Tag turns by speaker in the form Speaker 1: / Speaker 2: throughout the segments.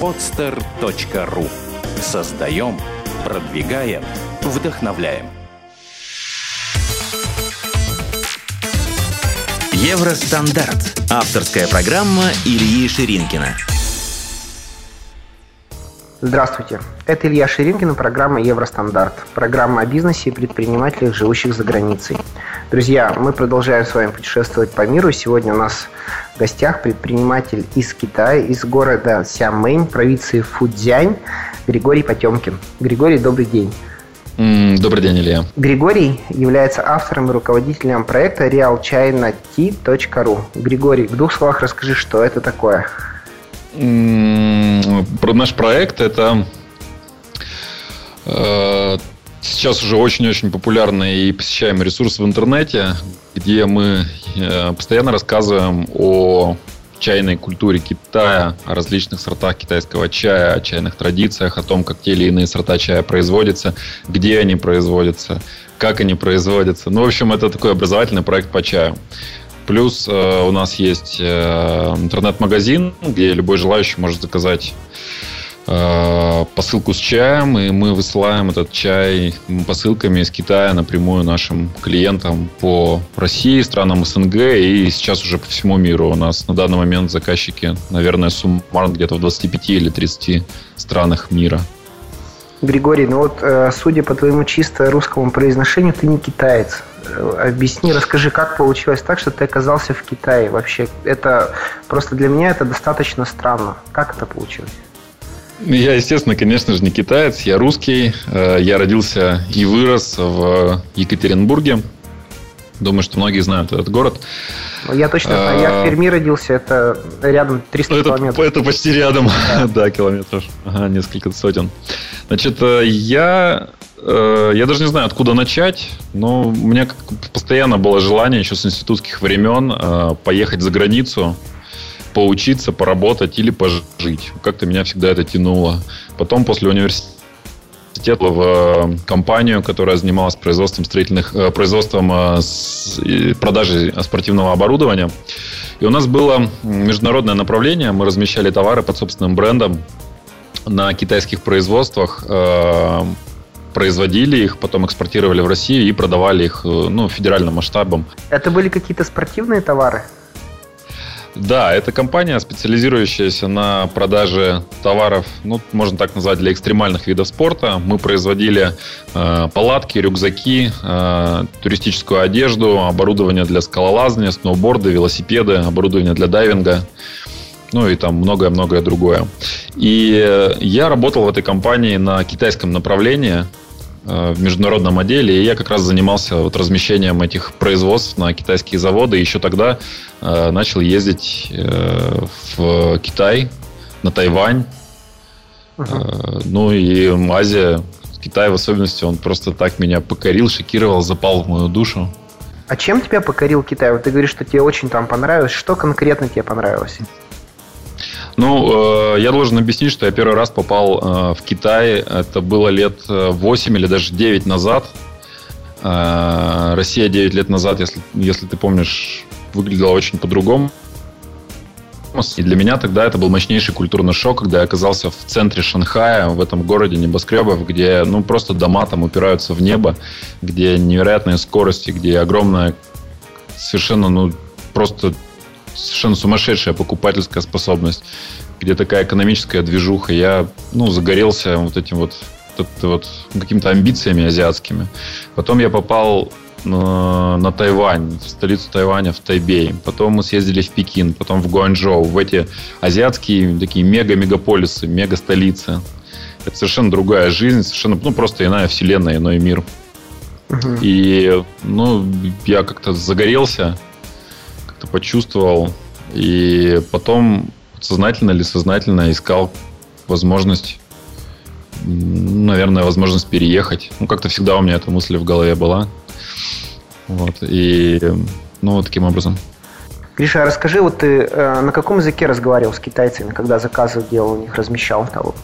Speaker 1: podster.ru Создаем, продвигаем, вдохновляем.
Speaker 2: Евростандарт. Авторская программа Ильи Ширинкина.
Speaker 3: Здравствуйте. Это Илья Ширинкин и программа «Евростандарт». Программа о бизнесе и предпринимателях, живущих за границей. Друзья, мы продолжаем с вами путешествовать по миру. Сегодня у нас в гостях предприниматель из Китая, из города Сямэнь, провинции Фудзянь, Григорий Потемкин. Григорий, добрый день.
Speaker 4: Добрый день, Илья.
Speaker 3: Григорий является автором и руководителем проекта realchina.t.ru. Григорий, в двух словах расскажи, что это такое.
Speaker 4: Наш проект это э, сейчас уже очень-очень популярный и посещаемый ресурс в интернете, где мы э, постоянно рассказываем о чайной культуре Китая, о различных сортах китайского чая, о чайных традициях, о том, как те или иные сорта чая производятся, где они производятся, как они производятся. Ну, в общем, это такой образовательный проект по чаю. Плюс э, у нас есть э, интернет-магазин, где любой желающий может заказать э, посылку с чаем, и мы высылаем этот чай посылками из Китая напрямую нашим клиентам по России, странам СНГ и сейчас уже по всему миру. У нас на данный момент заказчики, наверное, суммарно где-то в 25 или 30 странах мира.
Speaker 3: Григорий, ну вот, э, судя по твоему чисто русскому произношению, ты не китаец. Э, объясни, расскажи, как получилось так, что ты оказался в Китае вообще? Это просто для меня это достаточно странно. Как это получилось?
Speaker 4: Я, естественно, конечно же, не китаец, я русский. Э, я родился и вырос в Екатеринбурге. Думаю, что многие знают этот город.
Speaker 3: Ну, я точно знаю, я в а, Перми родился, это рядом 300
Speaker 4: это,
Speaker 3: километров.
Speaker 4: Это почти рядом, да, да километров, ага, несколько сотен. Значит, э, я, э, я даже не знаю, откуда начать, но у меня постоянно было желание еще с институтских времен э, поехать за границу, поучиться, поработать или пожить. Как-то меня всегда это тянуло. Потом после университета в компанию, которая занималась производством строительных, производством продажей спортивного оборудования. И у нас было международное направление. Мы размещали товары под собственным брендом на китайских производствах, э, производили их, потом экспортировали в Россию и продавали их э, ну, федеральным масштабом.
Speaker 3: Это были какие-то спортивные товары?
Speaker 4: Да, это компания, специализирующаяся на продаже товаров, ну, можно так назвать, для экстремальных видов спорта. Мы производили э, палатки, рюкзаки, э, туристическую одежду, оборудование для скалолазания, сноуборды, велосипеды, оборудование для дайвинга ну и там многое-многое другое. И я работал в этой компании на китайском направлении, э, в международном отделе, и я как раз занимался вот размещением этих производств на китайские заводы. И еще тогда э, начал ездить э, в Китай, на Тайвань. Uh-huh. ну и Азия, Китай в особенности, он просто так меня покорил, шокировал, запал в мою душу.
Speaker 3: А чем тебя покорил Китай? Вот ты говоришь, что тебе очень там понравилось. Что конкретно тебе понравилось?
Speaker 4: Ну, э, я должен объяснить, что я первый раз попал э, в Китай. Это было лет 8 или даже 9 назад. Э, Россия 9 лет назад, если, если ты помнишь, выглядела очень по-другому. И для меня тогда это был мощнейший культурный шок, когда я оказался в центре Шанхая, в этом городе небоскребов, где ну, просто дома там упираются в небо, где невероятные скорости, где огромная совершенно ну, просто совершенно сумасшедшая покупательская способность, где такая экономическая движуха. Я, ну, загорелся вот этим вот, вот какими-то амбициями азиатскими. Потом я попал на, на Тайвань, в столицу Тайваня, в Тайбей. Потом мы съездили в Пекин, потом в Гуанчжоу, в эти азиатские такие мега-мегаполисы, мега-столицы. Это совершенно другая жизнь, совершенно, ну, просто иная вселенная, иной мир. Uh-huh. И, ну, я как-то загорелся как-то почувствовал. И потом сознательно или сознательно искал возможность, наверное, возможность переехать. Ну, как-то всегда у меня эта мысль в голове была. Вот. И, ну, вот таким образом.
Speaker 3: Гриша, а расскажи, вот ты э, на каком языке разговаривал с китайцами, когда заказы делал у них, размещал того?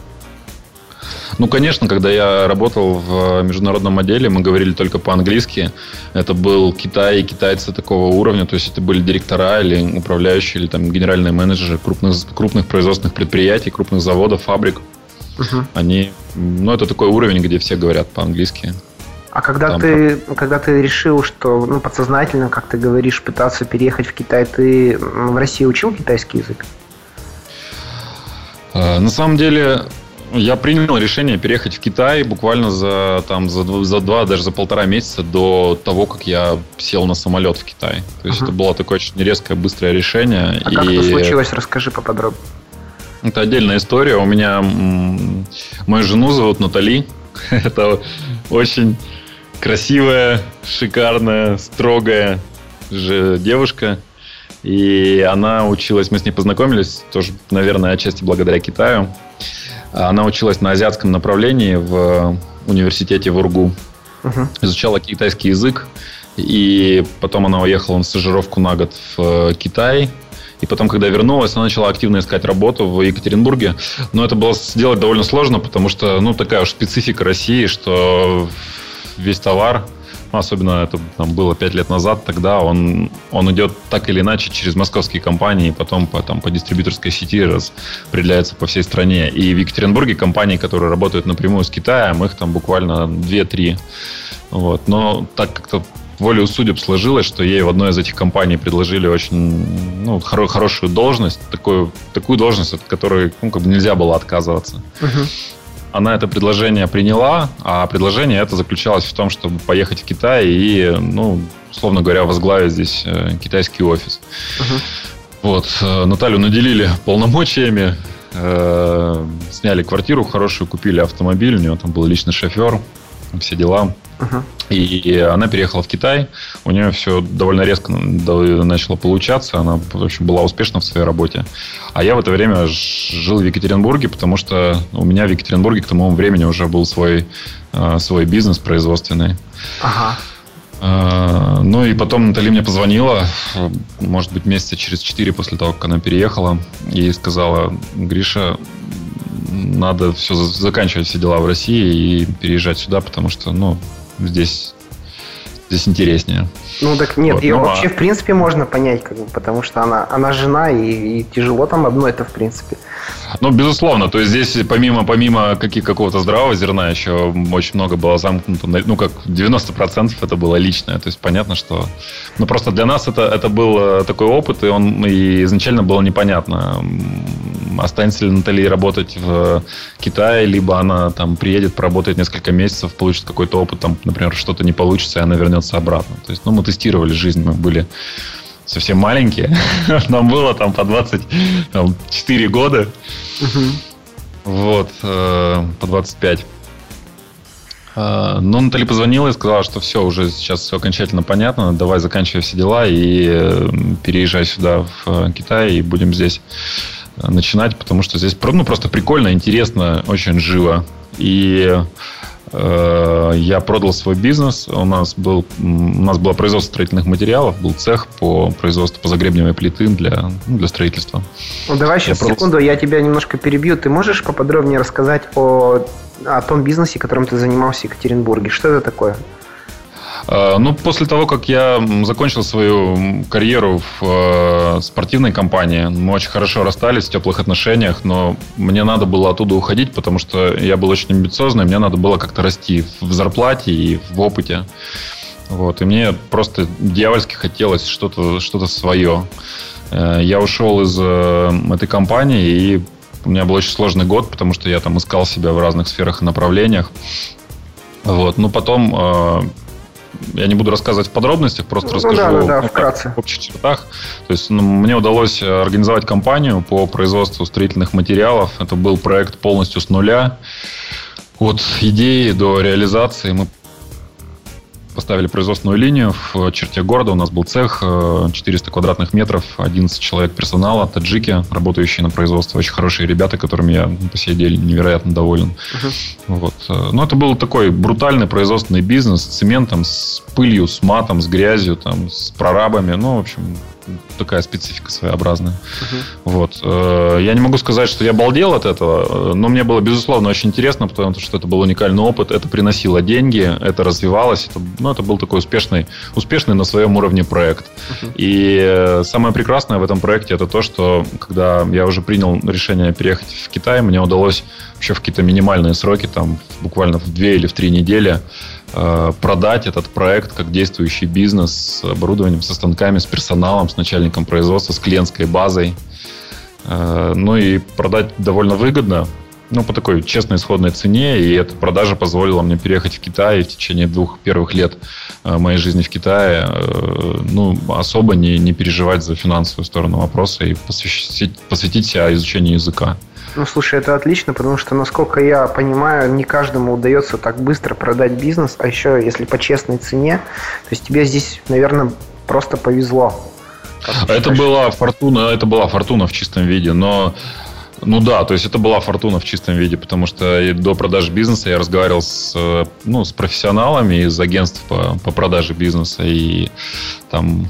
Speaker 4: Ну, конечно, когда я работал в международном отделе, мы говорили только по-английски. Это был Китай и китайцы такого уровня. То есть это были директора или управляющие, или там генеральные менеджеры крупных, крупных производственных предприятий, крупных заводов, фабрик. Угу. Они, ну, это такой уровень, где все говорят по-английски.
Speaker 3: А когда Там ты, когда ты решил, что ну, подсознательно, как ты говоришь, пытаться переехать в Китай, ты в России учил китайский язык?
Speaker 4: А, на самом деле, я принял решение переехать в Китай буквально за, там, за, за два, даже за полтора месяца до того, как я сел на самолет в Китай. То есть uh-huh. это было такое очень резкое, быстрое решение.
Speaker 3: А и... как это случилось? Расскажи поподробнее.
Speaker 4: Это отдельная история. У меня мою жену зовут Натали. это очень красивая, шикарная, строгая же девушка. И она училась, мы с ней познакомились, тоже, наверное, отчасти благодаря Китаю. Она училась на азиатском направлении в университете в Ургу. Uh-huh. Изучала китайский язык. И потом она уехала на стажировку на год в Китай. И потом, когда вернулась, она начала активно искать работу в Екатеринбурге. Но это было сделать довольно сложно, потому что, ну, такая уж специфика России, что весь товар, особенно это там, было 5 лет назад, тогда он, он идет так или иначе через московские компании, потом по, там, по дистрибьюторской сети распределяется по всей стране. И в Екатеринбурге компании, которые работают напрямую с Китаем, их там буквально 2-3. Вот. Но так как-то волею судеб сложилось, что ей в одной из этих компаний предложили очень ну, хоро- хорошую должность, такую, такую должность, от которой ну, как бы нельзя было отказываться. Uh-huh она это предложение приняла, а предложение это заключалось в том, чтобы поехать в Китай и, ну, условно говоря, возглавить здесь э, китайский офис. Uh-huh. Вот, э, Наталью наделили полномочиями, э, сняли квартиру хорошую, купили автомобиль, у нее там был личный шофер, все дела. Uh-huh. И она переехала в Китай. У нее все довольно резко начало получаться. Она, в общем, была успешна в своей работе. А я в это время жил в Екатеринбурге, потому что у меня в Екатеринбурге к тому времени уже был свой, э, свой бизнес производственный. Ага. Uh, ну и потом Натали мне позвонила, может быть, месяца через четыре после того, как она переехала, и сказала, Гриша, надо все заканчивать все дела в России и переезжать сюда, потому что, ну, здесь, здесь интереснее.
Speaker 3: Ну так нет, вот, ее ну, вообще а... в принципе можно понять, как бы, потому что она, она жена, и, и тяжело там одно это в принципе.
Speaker 4: Ну, безусловно, то есть здесь помимо, помимо каких, какого-то здравого зерна еще очень много было замкнуто, ну, как 90% это было личное, то есть понятно, что... Ну, просто для нас это, это был э, такой опыт, и он и изначально было непонятно, останется ли Натали работать в Китае, либо она там приедет, поработает несколько месяцев, получит какой-то опыт, там, например, что-то не получится, и она вернется обратно. То есть, ну, мы тестировали жизнь, мы были совсем маленькие. Нам было там по 24 года. Вот, э, по 25. Э, но Натали позвонила и сказала, что все, уже сейчас все окончательно понятно, давай заканчивай все дела и э, переезжай сюда, в Китай, и будем здесь начинать, потому что здесь ну, просто прикольно, интересно, очень живо. И Э, я продал свой бизнес. У нас, был, у нас было производство строительных материалов, был цех по производству позагребневой плиты для, ну, для строительства.
Speaker 3: Ну, давай сейчас я секунду, продал... я тебя немножко перебью. Ты можешь поподробнее рассказать о, о том бизнесе, которым ты занимался в Екатеринбурге? Что это такое?
Speaker 4: Э, ну, после того, как я закончил свою карьеру в э, спортивной компании, мы очень хорошо расстались в теплых отношениях, но мне надо было оттуда уходить, потому что я был очень амбициозный, мне надо было как-то расти в зарплате и в опыте. Вот, и мне просто дьявольски хотелось что-то что свое. Э, я ушел из этой компании, и у меня был очень сложный год, потому что я там искал себя в разных сферах и направлениях. Вот. Но потом я не буду рассказывать в подробностях, просто ну, расскажу да, да, да, вкратце. в общих чертах. То есть ну, мне удалось э, организовать компанию по производству строительных материалов. Это был проект полностью с нуля. От идеи до реализации мы поставили производственную линию в черте города. У нас был цех, 400 э, квадратных метров, 11 человек персонала, таджики, работающие на производстве. Очень хорошие ребята, которыми я по сей день невероятно доволен. Uh-huh. Вот. Э, но это был такой брутальный производственный бизнес с цементом, с пылью, с матом, с грязью, там, с прорабами. Ну, в общем, такая специфика своеобразная. Uh-huh. Вот. Э, я не могу сказать, что я балдел от этого, но мне было, безусловно, очень интересно, потому что это был уникальный опыт, это приносило деньги, это развивалось, это, ну, это был такой успешный, успешный на своем уровне проект. Uh-huh. И э, самое прекрасное в этом проекте это то, что когда я уже принял решение переехать в Китай, мне удалось вообще в какие-то минимальные сроки, там буквально в две или в три недели, продать этот проект как действующий бизнес с оборудованием, со станками, с персоналом, с начальником производства, с клиентской базой. Э, ну и продать довольно выгодно, ну, по такой честной исходной цене, и эта продажа позволила мне переехать в Китай и в течение двух первых лет э, моей жизни в Китае, ну, особо не, не переживать за финансовую сторону вопроса и посвятить, посвятить себя изучению языка.
Speaker 3: Ну, слушай, это отлично, потому что, насколько я понимаю, не каждому удается так быстро продать бизнес, а еще, если по честной цене, то есть тебе здесь, наверное, просто повезло.
Speaker 4: Это была фортуна, это была фортуна в чистом виде, но ну да, то есть это была фортуна в чистом виде, потому что до продажи бизнеса я разговаривал с, ну, с профессионалами из агентств по, по продаже бизнеса, и там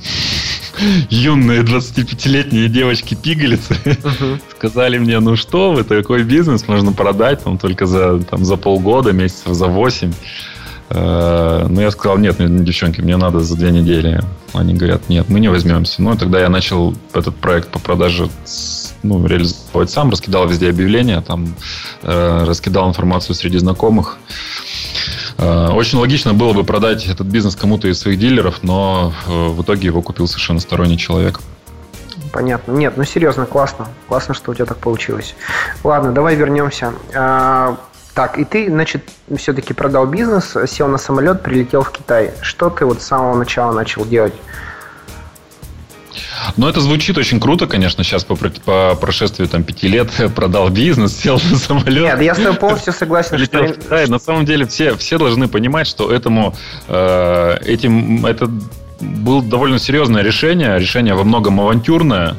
Speaker 4: юные 25-летние девочки-пигалицы uh-huh. сказали мне, ну что вы, такой бизнес можно продать там, только за, там, за полгода, месяцев за 8. Э, ну, я сказал, нет, девчонки, мне надо за две недели. Они говорят, нет, мы не возьмемся. Ну, тогда я начал этот проект по продаже ну, реализовывать сам, раскидал везде объявления, там, э, раскидал информацию среди знакомых. Э, очень логично было бы продать этот бизнес кому-то из своих дилеров, но э, в итоге его купил совершенно сторонний человек.
Speaker 3: Понятно. Нет, ну серьезно, классно. Классно, что у тебя так получилось. Ладно, давай вернемся. А, так, и ты, значит, все-таки продал бизнес, сел на самолет, прилетел в Китай. Что ты вот с самого начала начал делать?
Speaker 4: Но это звучит очень круто, конечно, сейчас по, по прошествии там, пяти лет продал бизнес, сел на самолет.
Speaker 3: Нет, я с тобой полностью согласен.
Speaker 4: Что... Да, на самом деле все, все должны понимать, что этому, э, этим, это было довольно серьезное решение, решение во многом авантюрное,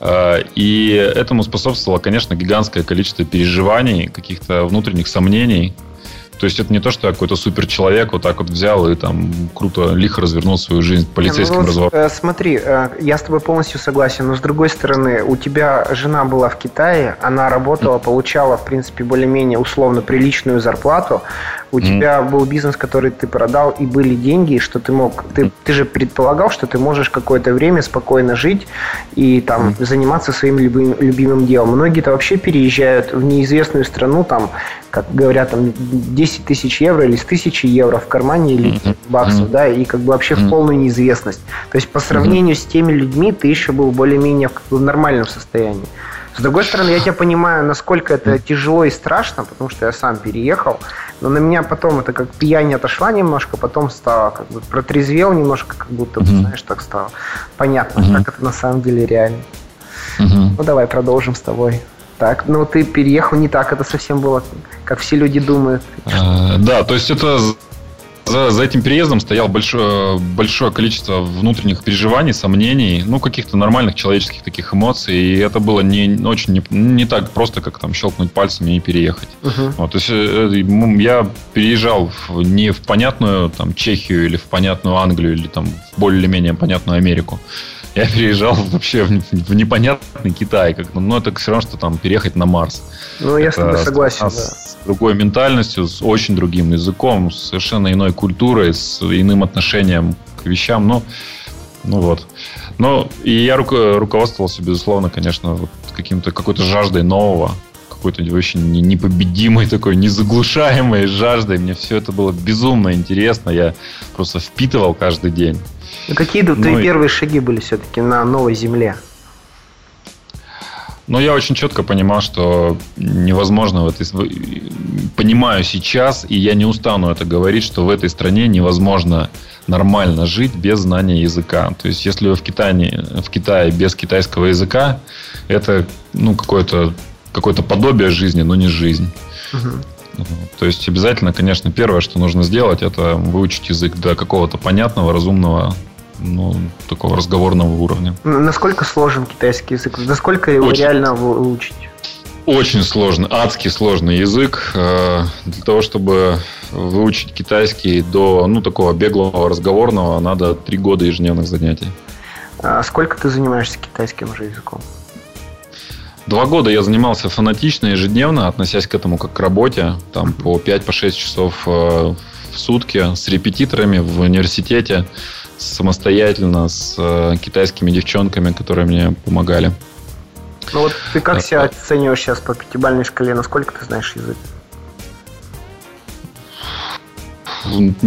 Speaker 4: э, и этому способствовало, конечно, гигантское количество переживаний, каких-то внутренних сомнений, то есть это не то, что какой-то супер человек вот так вот взял и там круто, лихо развернул свою жизнь полицейским ну, разговором.
Speaker 3: Э, смотри, э, я с тобой полностью согласен, но с другой стороны, у тебя жена была в Китае, она работала, получала, в принципе, более-менее условно приличную зарплату, у mm. тебя был бизнес, который ты продал, и были деньги, что ты мог... Ты, ты же предполагал, что ты можешь какое-то время спокойно жить и там mm. заниматься своим любым, любимым делом. Многие-то вообще переезжают в неизвестную страну, там как говорят, там 10 тысяч евро или с тысячи евро в кармане или mm-hmm. баксов, mm-hmm. да, и как бы вообще mm-hmm. в полную неизвестность. То есть по сравнению mm-hmm. с теми людьми ты еще был более-менее в, в нормальном состоянии. С другой стороны, я тебя понимаю, насколько это тяжело и страшно, потому что я сам переехал, но на меня потом это как пьянь отошла немножко, потом стало как бы протрезвел немножко, как будто, mm-hmm. знаешь, так стало. Понятно, mm-hmm. как это на самом деле реально. Mm-hmm. Ну давай продолжим с тобой так. Но ты переехал не так, это совсем было, как все люди думают.
Speaker 4: А, да, то есть это за, за этим переездом стоял большое, большое количество внутренних переживаний, сомнений, ну, каких-то нормальных человеческих таких эмоций. И это было не очень не, не так просто, как там щелкнуть пальцами и переехать. Uh-huh. Вот, то есть э, я переезжал в, не в понятную там, Чехию или в понятную Англию или там в более-менее понятную Америку я переезжал вообще в, в непонятный Китай. Как, ну, это все равно, что там переехать на Марс.
Speaker 3: Ну, я это с тобой согласен, да.
Speaker 4: С другой ментальностью, с очень другим языком, с совершенно иной культурой, с иным отношением к вещам. Ну, ну вот. Но и я руко- руководствовался, безусловно, конечно, вот каким-то какой-то жаждой нового, какой-то очень непобедимой такой, незаглушаемой жаждой. Мне все это было безумно интересно. Я просто впитывал каждый день.
Speaker 3: Ну, какие ну, твои первые шаги были все-таки на новой земле?
Speaker 4: Но я очень четко понимал, что невозможно в этой... Понимаю сейчас, и я не устану это говорить, что в этой стране невозможно нормально жить без знания языка. То есть, если вы в Китае, в Китае без китайского языка, это ну, какое-то какое подобие жизни, но не жизнь. Угу. То есть, обязательно, конечно, первое, что нужно сделать, это выучить язык до какого-то понятного, разумного ну, такого разговорного уровня.
Speaker 3: Насколько сложен китайский язык? Насколько его Очень. реально выучить?
Speaker 4: Очень сложный, адски сложный язык. Э, для того, чтобы выучить китайский до ну, такого беглого разговорного, надо три года ежедневных занятий.
Speaker 3: А сколько ты занимаешься китайским уже языком?
Speaker 4: Два года я занимался фанатично, ежедневно, относясь к этому как к работе. Там по 5-6 по часов э, в сутки с репетиторами в университете, самостоятельно с э, китайскими девчонками, которые мне помогали.
Speaker 3: Ну вот ты как себя оцениваешь сейчас по пятибалльной шкале? Насколько ты знаешь язык?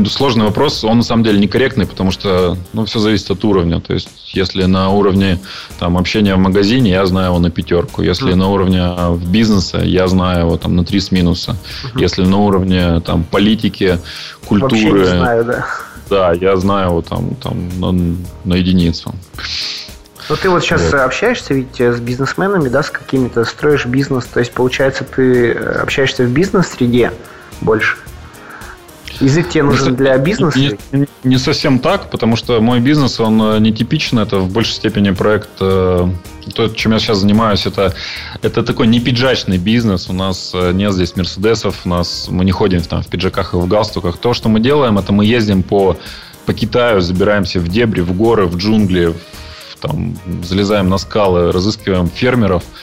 Speaker 4: Сложный вопрос, он на самом деле некорректный, потому что ну, все зависит от уровня. То есть, если на уровне там, общения в магазине, я знаю его на пятерку. Если mm. на уровне в бизнесе, я знаю его там, на три с минуса. Mm-hmm. Если на уровне там, политики, культуры... Вообще не знаю, да. Да, я знаю его там, там на, на единицу.
Speaker 3: Ну, ты вот сейчас вот. общаешься ведь с бизнесменами, да, с какими-то, строишь бизнес, то есть, получается, ты общаешься в бизнес-среде больше? Язык тебе нужен не, для бизнеса?
Speaker 4: Не, не, не совсем так, потому что мой бизнес, он э, нетипичный. Это в большей степени проект... Э, то, чем я сейчас занимаюсь, это, это такой не пиджачный бизнес. У нас э, нет здесь мерседесов, у нас, мы не ходим там, в пиджаках и в галстуках. То, что мы делаем, это мы ездим по, по Китаю, забираемся в дебри, в горы, в джунгли, в, там, залезаем на скалы, разыскиваем фермеров –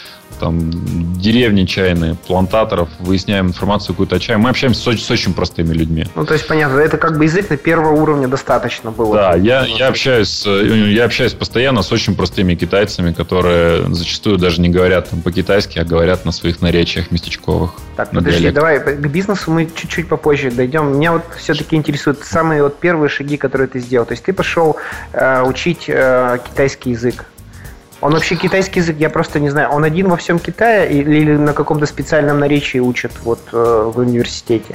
Speaker 4: там, деревни чайные, плантаторов, выясняем информацию какую-то о чае. Мы общаемся с, с очень простыми людьми.
Speaker 3: Ну, то есть, понятно, это как бы язык на первого уровня достаточно было.
Speaker 4: Да, я, я, общаюсь, я общаюсь постоянно с очень простыми китайцами, которые зачастую даже не говорят там, по-китайски, а говорят на своих наречиях местечковых.
Speaker 3: Так, подожди, диалект. давай к бизнесу мы чуть-чуть попозже дойдем. Меня вот все-таки интересуют самые вот первые шаги, которые ты сделал. То есть ты пошел э, учить э, китайский язык. Он вообще китайский язык, я просто не знаю, он один во всем Китае или, на каком-то специальном наречии учат вот э, в университете?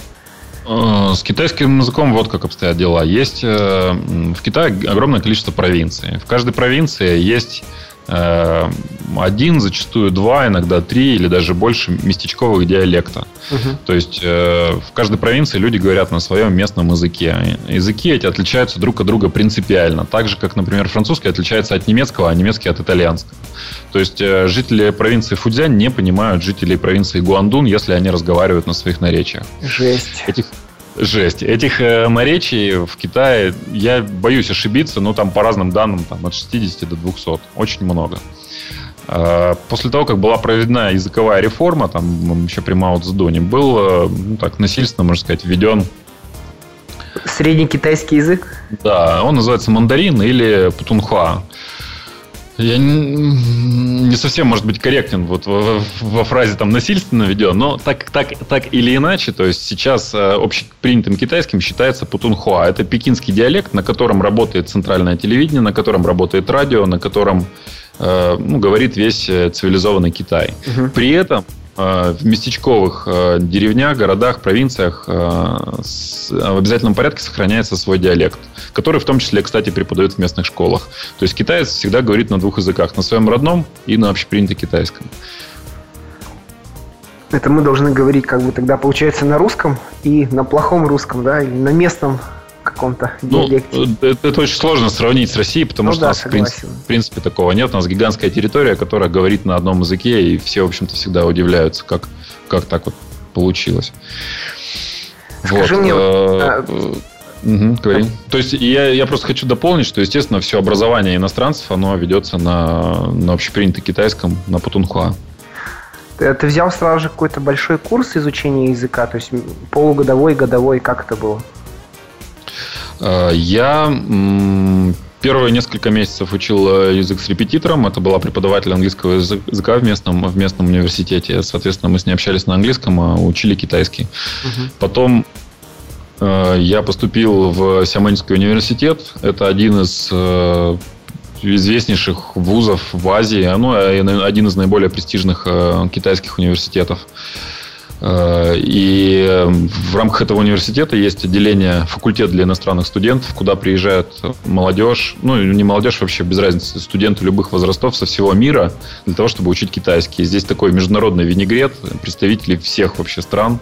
Speaker 4: Э, с китайским языком вот как обстоят дела. Есть э, в Китае огромное количество провинций. В каждой провинции есть один, зачастую два, иногда три или даже больше местечковых диалекта. Угу. То есть э, в каждой провинции люди говорят на своем местном языке. Языки эти отличаются друг от друга принципиально. Так же, как, например, французский отличается от немецкого, а немецкий от итальянского. То есть э, жители провинции Фудзянь не понимают жителей провинции Гуандун, если они разговаривают на своих наречиях.
Speaker 3: Жесть.
Speaker 4: Этих Жесть. Этих э, наречий в Китае, я боюсь ошибиться, но там по разным данным там, от 60 до 200. Очень много. Э, после того, как была проведена языковая реформа, там еще при Мао Цзэдуне, был э, ну, так, насильственно, можно сказать, введен
Speaker 3: Средний китайский язык?
Speaker 4: Да, он называется мандарин или путунхуа. Я не совсем, может быть, корректен вот во, во фразе там насильственно введен, но так, так, так или иначе, то есть сейчас э, общепринятым китайским считается путунхуа. Это пекинский диалект, на котором работает центральное телевидение, на котором работает радио, на котором э, ну, говорит весь э, цивилизованный Китай. Угу. При этом в местечковых э, деревнях, городах, провинциях э, в обязательном порядке сохраняется свой диалект, который в том числе, кстати, преподают в местных школах. То есть китаец всегда говорит на двух языках, на своем родном и на общепринятом китайском.
Speaker 3: Это мы должны говорить как бы тогда, получается, на русском и на плохом русском, да, или на местном каком-то
Speaker 4: ну, Это, это очень сложно сравнить с Россией, потому ну, что да, у нас, в принципе, в принципе, такого нет. У нас гигантская территория, которая говорит на одном языке, и все, в общем-то, всегда удивляются, как, как так вот получилось.
Speaker 3: Скажи вот. мне... А...
Speaker 4: Угу, говори. То есть я, я просто хочу дополнить, что, естественно, все образование иностранцев, оно ведется на, на общепринятом китайском, на путунхуа.
Speaker 3: Ты, ты взял сразу же какой-то большой курс изучения языка, то есть полугодовой, годовой, как это было?
Speaker 4: Э, я первые несколько месяцев учил э, язык с репетитором. Это была преподаватель английского языка в местном, в местном университете. Соответственно, мы с ней общались на английском, а учили китайский. Угу. Потом э, я поступил в Сямэнский университет. Это один из известнейших вузов в Азии, ну, один из наиболее престижных китайских университетов. Э, и в рамках этого университета есть отделение факультет для иностранных студентов, куда приезжает молодежь, ну не молодежь вообще, без разницы, студенты любых возрастов со всего мира для того, чтобы учить китайский. Здесь такой международный винегрет, представители всех вообще стран,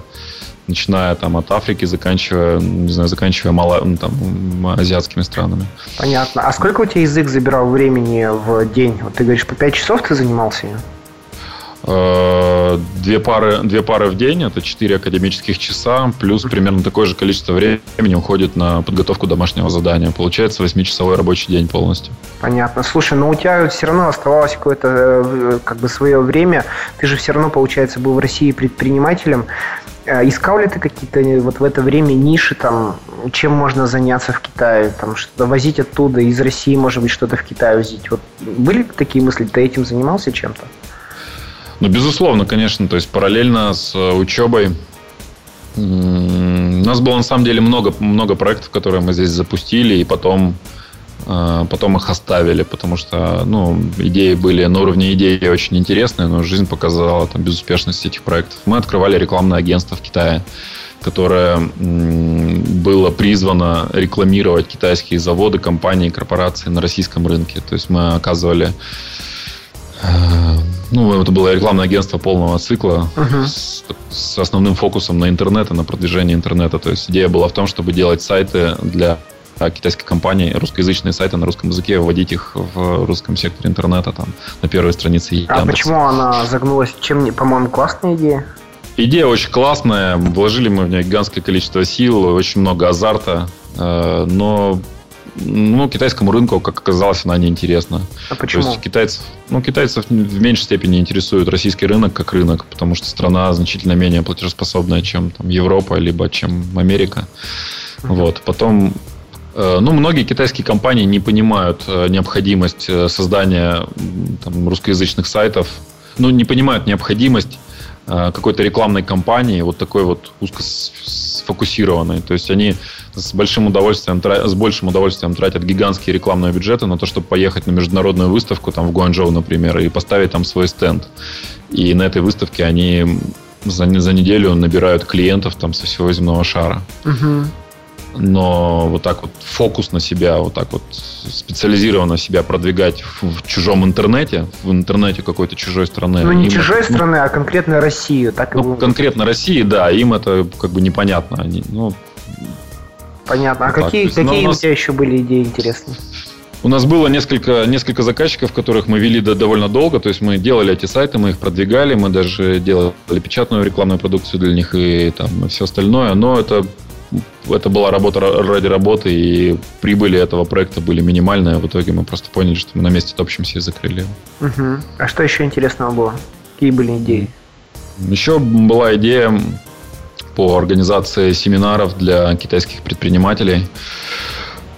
Speaker 4: начиная там от Африки, заканчивая, не знаю, заканчивая мало, ну, там, азиатскими странами.
Speaker 3: Понятно. А сколько у тебя язык забирал времени в день? Вот ты говоришь, по 5 часов ты занимался?
Speaker 4: Э, две пары, две пары в день, это 4 академических часа, плюс примерно такое же количество времени уходит на подготовку домашнего задания. Получается 8-часовой рабочий день полностью.
Speaker 3: Понятно. Слушай, но у тебя все равно оставалось какое-то э, как бы свое время. Ты же все равно, получается, был в России предпринимателем. Э, искал ли ты какие-то вот в это время ниши, там, чем можно заняться в Китае, там, что-то возить оттуда, из России, может быть, что-то в Китай возить? Вот были такие мысли, ты этим занимался чем-то?
Speaker 4: Ну, безусловно, конечно. То есть параллельно с э, учебой у нас было на самом деле много, много проектов, которые мы здесь запустили, и потом, э, потом их оставили, потому что ну, идеи были на уровне идеи очень интересные, но жизнь показала там, безуспешность этих проектов. Мы открывали рекламное агентство в Китае, которое было призвано рекламировать китайские заводы, компании, корпорации на российском рынке. То есть мы оказывали э, ну, это было рекламное агентство полного цикла uh-huh. с, с основным фокусом на интернет и на продвижение интернета. То есть идея была в том, чтобы делать сайты для китайской компании, русскоязычные сайты на русском языке, вводить их в русском секторе интернета, там, на первой странице
Speaker 3: Яндекса. А почему она загнулась? Чем, по-моему, классная идея?
Speaker 4: Идея очень классная, вложили мы в нее гигантское количество сил, очень много азарта, э, но ну, китайскому рынку, как оказалось, она неинтересна.
Speaker 3: А почему? То
Speaker 4: есть китайцев, ну, китайцев в меньшей степени интересует российский рынок как рынок, потому что страна значительно менее платежеспособная, чем там, Европа, либо чем Америка. Uh-huh. Вот. Потом э, ну, многие китайские компании не понимают э, необходимость э, создания там, русскоязычных сайтов, ну, не понимают необходимость какой-то рекламной кампании, вот такой вот узко сфокусированной. То есть они с большим удовольствием, с большим удовольствием тратят гигантские рекламные бюджеты на то, чтобы поехать на международную выставку, там в Гуанчжоу, например, и поставить там свой стенд. И на этой выставке они за, за неделю набирают клиентов там со всего земного шара. Угу. Но вот так вот фокус на себя, вот так вот специализированно себя продвигать в, в чужом интернете, в интернете какой-то чужой страны.
Speaker 3: Ну, не чужой это, страны, а конкретно Россию. Так
Speaker 4: ну, конкретно России, да, им это как бы непонятно. Они, ну,
Speaker 3: Понятно. А вот какие, так, какие у, нас... у тебя еще были идеи интересные?
Speaker 4: У нас было несколько, несколько заказчиков, которых мы вели довольно долго. То есть мы делали эти сайты, мы их продвигали, мы даже делали печатную рекламную продукцию для них и там все остальное. Но это, это была работа ради работы, и прибыли этого проекта были минимальные. В итоге мы просто поняли, что мы на месте топчемся и закрыли его.
Speaker 3: Угу. А что еще интересного было? Какие были идеи?
Speaker 4: Еще была идея по организации семинаров для китайских предпринимателей.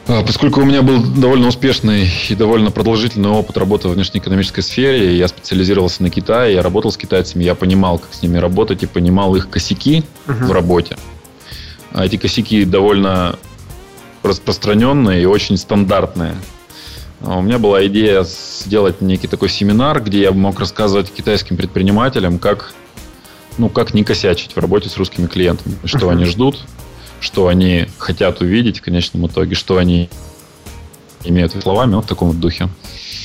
Speaker 4: А, поскольку у меня был довольно успешный и довольно продолжительный опыт работы в внешнеэкономической сфере, я специализировался на Китае, я работал с китайцами, я понимал, как с ними работать и понимал их косяки uh-huh. в работе. А эти косяки довольно распространенные и очень стандартные. А у меня была идея сделать некий такой семинар, где я мог рассказывать китайским предпринимателям, как ну, как не косячить в работе с русскими клиентами. Что uh-huh. они ждут, что они хотят увидеть в конечном итоге, что они имеют словами, вот в таком вот духе.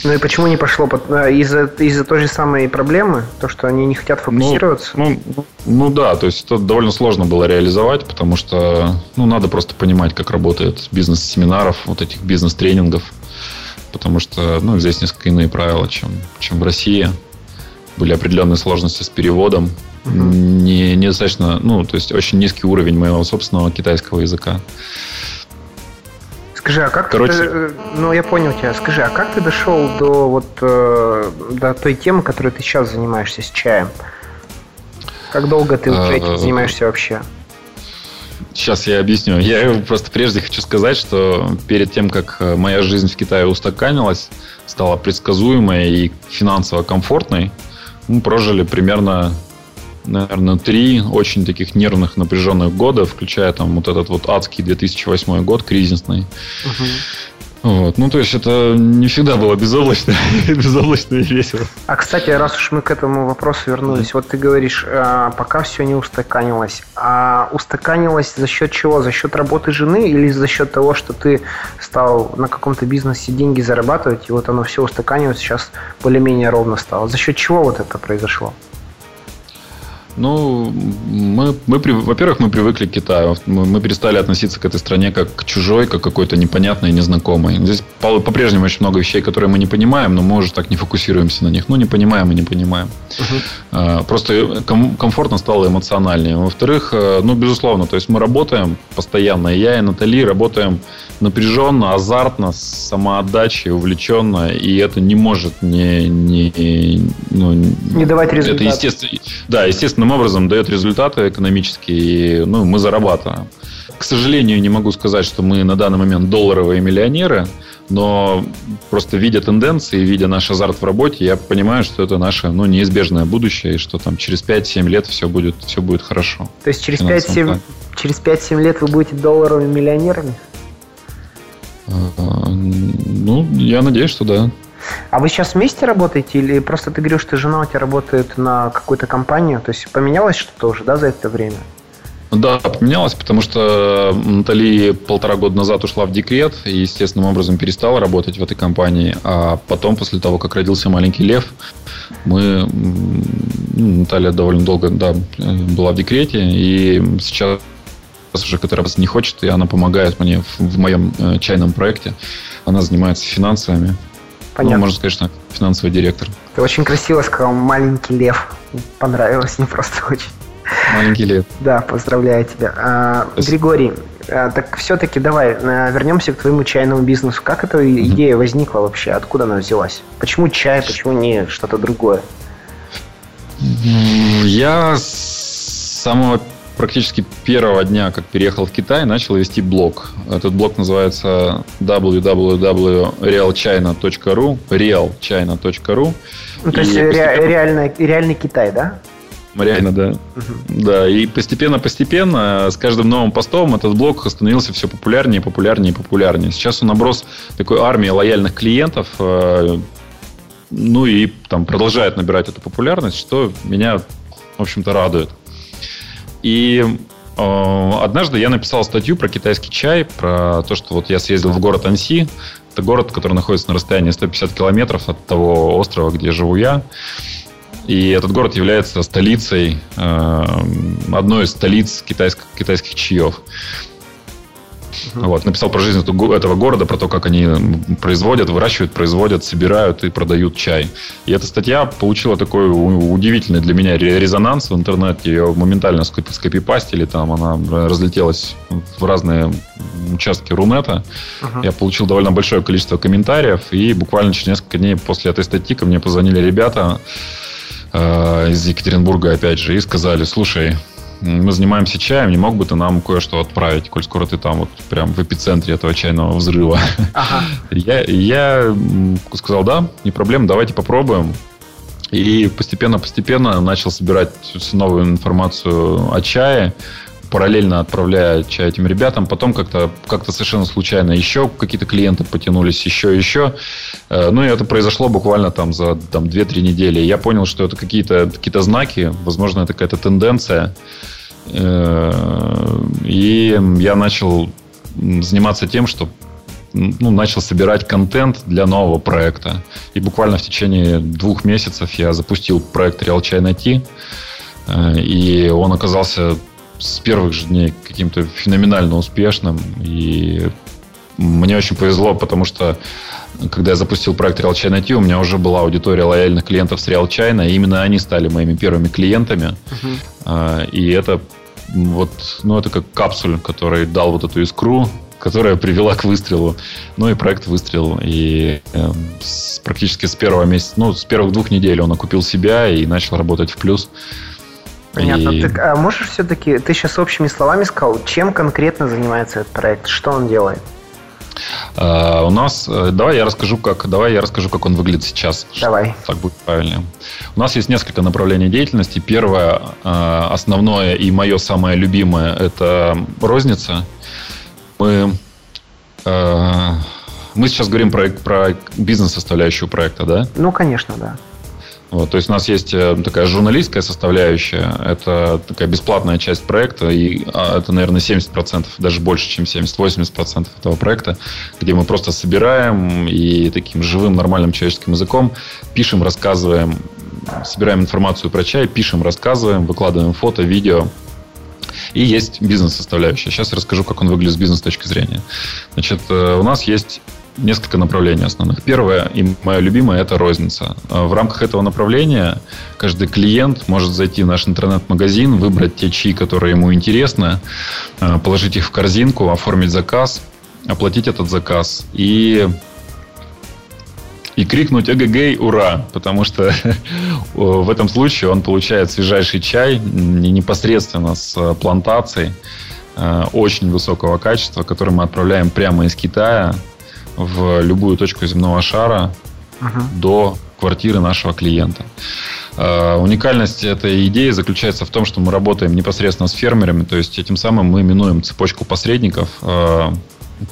Speaker 3: Ну и почему не пошло? Э, из-за из той же самой проблемы? То, что они не хотят ну, фокусироваться?
Speaker 4: Ну, ну, ну да, то есть это довольно сложно было реализовать, потому что ну, надо просто понимать, как работает бизнес семинаров, вот этих бизнес-тренингов. Потому что ну, здесь несколько иные правила, чем, чем в России. Были определенные сложности с переводом угу. не, недостаточно, ну, то есть очень низкий уровень моего собственного китайского языка.
Speaker 3: Скажи, а как Короче... ты, э, ну я понял тебя, скажи, а как ты дошел до вот э, до той темы, которой ты сейчас занимаешься с чаем? Как долго ты вот этим занимаешься вообще?
Speaker 4: Сейчас я объясню. Я просто прежде хочу сказать, что перед тем, как э, моя жизнь в Китае устаканилась, стала предсказуемой и финансово комфортной, мы прожили примерно наверное, три очень таких нервных, напряженных года, включая там вот этот вот адский 2008 год, кризисный. Угу. Вот. Ну, то есть это не всегда было безоблачно, безоблачно и весело.
Speaker 3: А, кстати, раз уж мы к этому вопросу вернулись, mm вот ты говоришь, а, пока все не устаканилось. А устаканилось за счет чего? За счет работы жены или за счет того, что ты стал на каком-то бизнесе деньги зарабатывать, и вот оно все устаканилось, сейчас более-менее ровно стало? За счет чего вот это произошло?
Speaker 4: Ну, мы, мы во-первых, мы привыкли к Китаю. Мы, мы перестали относиться к этой стране как к чужой, как какой-то непонятной незнакомой. Здесь по-прежнему очень много вещей, которые мы не понимаем, но мы уже так не фокусируемся на них. Ну, не понимаем и не понимаем. Uh-huh. Просто ком- комфортно стало эмоциональнее. Во-вторых, э, ну, безусловно, то есть мы работаем постоянно. И я и Натали работаем напряженно, азартно, с самоотдачей, увлеченно, и это не может не, не,
Speaker 3: ну, не давать результат.
Speaker 4: Это естественно, да, естественным образом дает результаты экономические, и ну, мы зарабатываем. К сожалению, не могу сказать, что мы на данный момент долларовые миллионеры, но просто видя тенденции, видя наш азарт в работе, я понимаю, что это наше ну, неизбежное будущее, и что там через 5-7 лет все будет, все будет хорошо.
Speaker 3: То есть через 5-7, через 5-7 лет вы будете долларовыми миллионерами?
Speaker 4: А, ну, я надеюсь, что да.
Speaker 3: А вы сейчас вместе работаете или просто ты говорил, что жена у тебя работает на какую-то компанию? То есть поменялось что-то уже, да, за это время?
Speaker 4: Да, поменялось, потому что Натали полтора года назад ушла в декрет и естественным образом перестала работать в этой компании. А потом, после того, как родился маленький Лев, мы... Наталья довольно долго да, была в декрете, и сейчас уже который не хочет, и она помогает мне в, в моем э, чайном проекте. Она занимается финансами. Ну, Понятно. Ну, можно сказать, что финансовый директор.
Speaker 3: Ты очень красиво сказал «маленький лев». Понравилось мне просто очень.
Speaker 4: Маленький лев.
Speaker 3: Да, поздравляю тебя. А, Григорий, а, так все-таки давай а, вернемся к твоему чайному бизнесу. Как эта mm-hmm. идея возникла вообще? Откуда она взялась? Почему чай, почему не что-то другое?
Speaker 4: Я с самого практически первого дня, как переехал в Китай, начал вести блог. Этот блог называется www.realchina.ru realchina.ru
Speaker 3: ну, То есть ре- постепенно... реальный, реальный Китай, да?
Speaker 4: Реально, да. Угу. Да, и постепенно-постепенно с каждым новым постом этот блог становился все популярнее, популярнее, популярнее. Сейчас он наброс такой армии лояльных клиентов, э, ну и там продолжает набирать эту популярность, что меня, в общем-то, радует. И э, однажды я написал статью про китайский чай, про то, что вот я съездил в город Анси. Это город, который находится на расстоянии 150 километров от того острова, где живу я. И этот город является столицей, э, одной из столиц китайских, китайских чаев. Uh-huh. Вот, написал про жизнь этого города, про то, как они производят, выращивают, производят, собирают и продают чай. И эта статья получила такой удивительный для меня резонанс в интернете. Ее моментально скопипастили, там она разлетелась в разные участки Рунета. Uh-huh. Я получил довольно большое количество комментариев, и буквально через несколько дней после этой статьи ко мне позвонили ребята э, из Екатеринбурга, опять же, и сказали, слушай, мы занимаемся чаем, не мог бы ты нам кое-что отправить, коль скоро ты там вот прям в эпицентре этого чайного взрыва. Ага. Я, я сказал, да, не проблема, давайте попробуем. И постепенно-постепенно начал собирать новую информацию о чае параллельно отправляя чай этим ребятам. Потом как-то как совершенно случайно еще какие-то клиенты потянулись, еще, еще. Э, ну, и это произошло буквально там за там, 2-3 недели. Я понял, что это какие-то какие знаки, возможно, это какая-то тенденция. Э, и я начал заниматься тем, что ну, начал собирать контент для нового проекта. И буквально в течение двух месяцев я запустил проект Real China IT. Э, и он оказался с первых же дней каким-то феноменально успешным. И мне очень повезло, потому что когда я запустил проект Real China IT, у меня уже была аудитория лояльных клиентов с Real China, и именно они стали моими первыми клиентами. Uh-huh. И это вот, ну, это как капсуль, который дал вот эту искру, которая привела к выстрелу. Ну и проект выстрелил. И э, с, практически с первого месяца, ну, с первых двух недель он окупил себя и начал работать в плюс.
Speaker 3: Понятно. И... Так, а можешь все-таки, ты сейчас общими словами сказал, чем конкретно занимается этот проект, что он делает?
Speaker 4: Uh, у нас, э, давай я расскажу, как, давай я расскажу, как он выглядит сейчас.
Speaker 3: Давай.
Speaker 4: Так будет правильнее. У нас есть несколько направлений деятельности. Первое, uh, основное и мое самое любимое, это розница. Мы, uh, мы сейчас говорим про, про бизнес-составляющую проекта, да?
Speaker 3: Ну, конечно, да.
Speaker 4: Вот, то есть у нас есть э, такая журналистская составляющая, это такая бесплатная часть проекта, и а, это, наверное, 70%, даже больше, чем 70-80% этого проекта, где мы просто собираем и таким живым, нормальным человеческим языком пишем, рассказываем собираем информацию про чай, пишем, рассказываем, выкладываем фото, видео. И есть бизнес-составляющая. Сейчас я расскажу, как он выглядит с бизнес-точки зрения. Значит, э, у нас есть несколько направлений основных. Первое, и мое любимое, это розница. Э, в рамках этого направления каждый клиент может зайти в наш интернет-магазин, выбрать те чаи, которые ему интересны, э, положить их в корзинку, оформить заказ, оплатить этот заказ и и крикнуть «Эгэгэй, ура!», потому что в этом случае он получает свежайший чай непосредственно с плантацией э, очень высокого качества, который мы отправляем прямо из Китая в любую точку земного шара uh-huh. до квартиры нашего клиента. Э, уникальность этой идеи заключается в том, что мы работаем непосредственно с фермерами, то есть этим самым мы минуем цепочку посредников, э,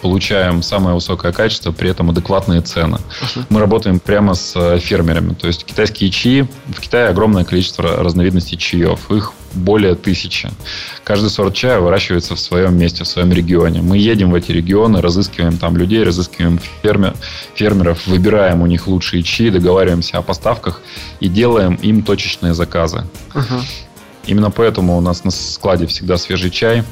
Speaker 4: получаем самое высокое качество, при этом адекватные цены. Uh-huh. Мы работаем прямо с э, фермерами. То есть китайские чаи, в Китае огромное количество разновидностей чаев. Их более тысячи. Каждый сорт чая выращивается в своем месте, в своем регионе. Мы едем в эти регионы, разыскиваем там людей, разыскиваем фермер, фермеров, выбираем у них лучшие чаи, договариваемся о поставках и делаем им точечные заказы. Uh-huh. Именно поэтому у нас на складе всегда свежий чай,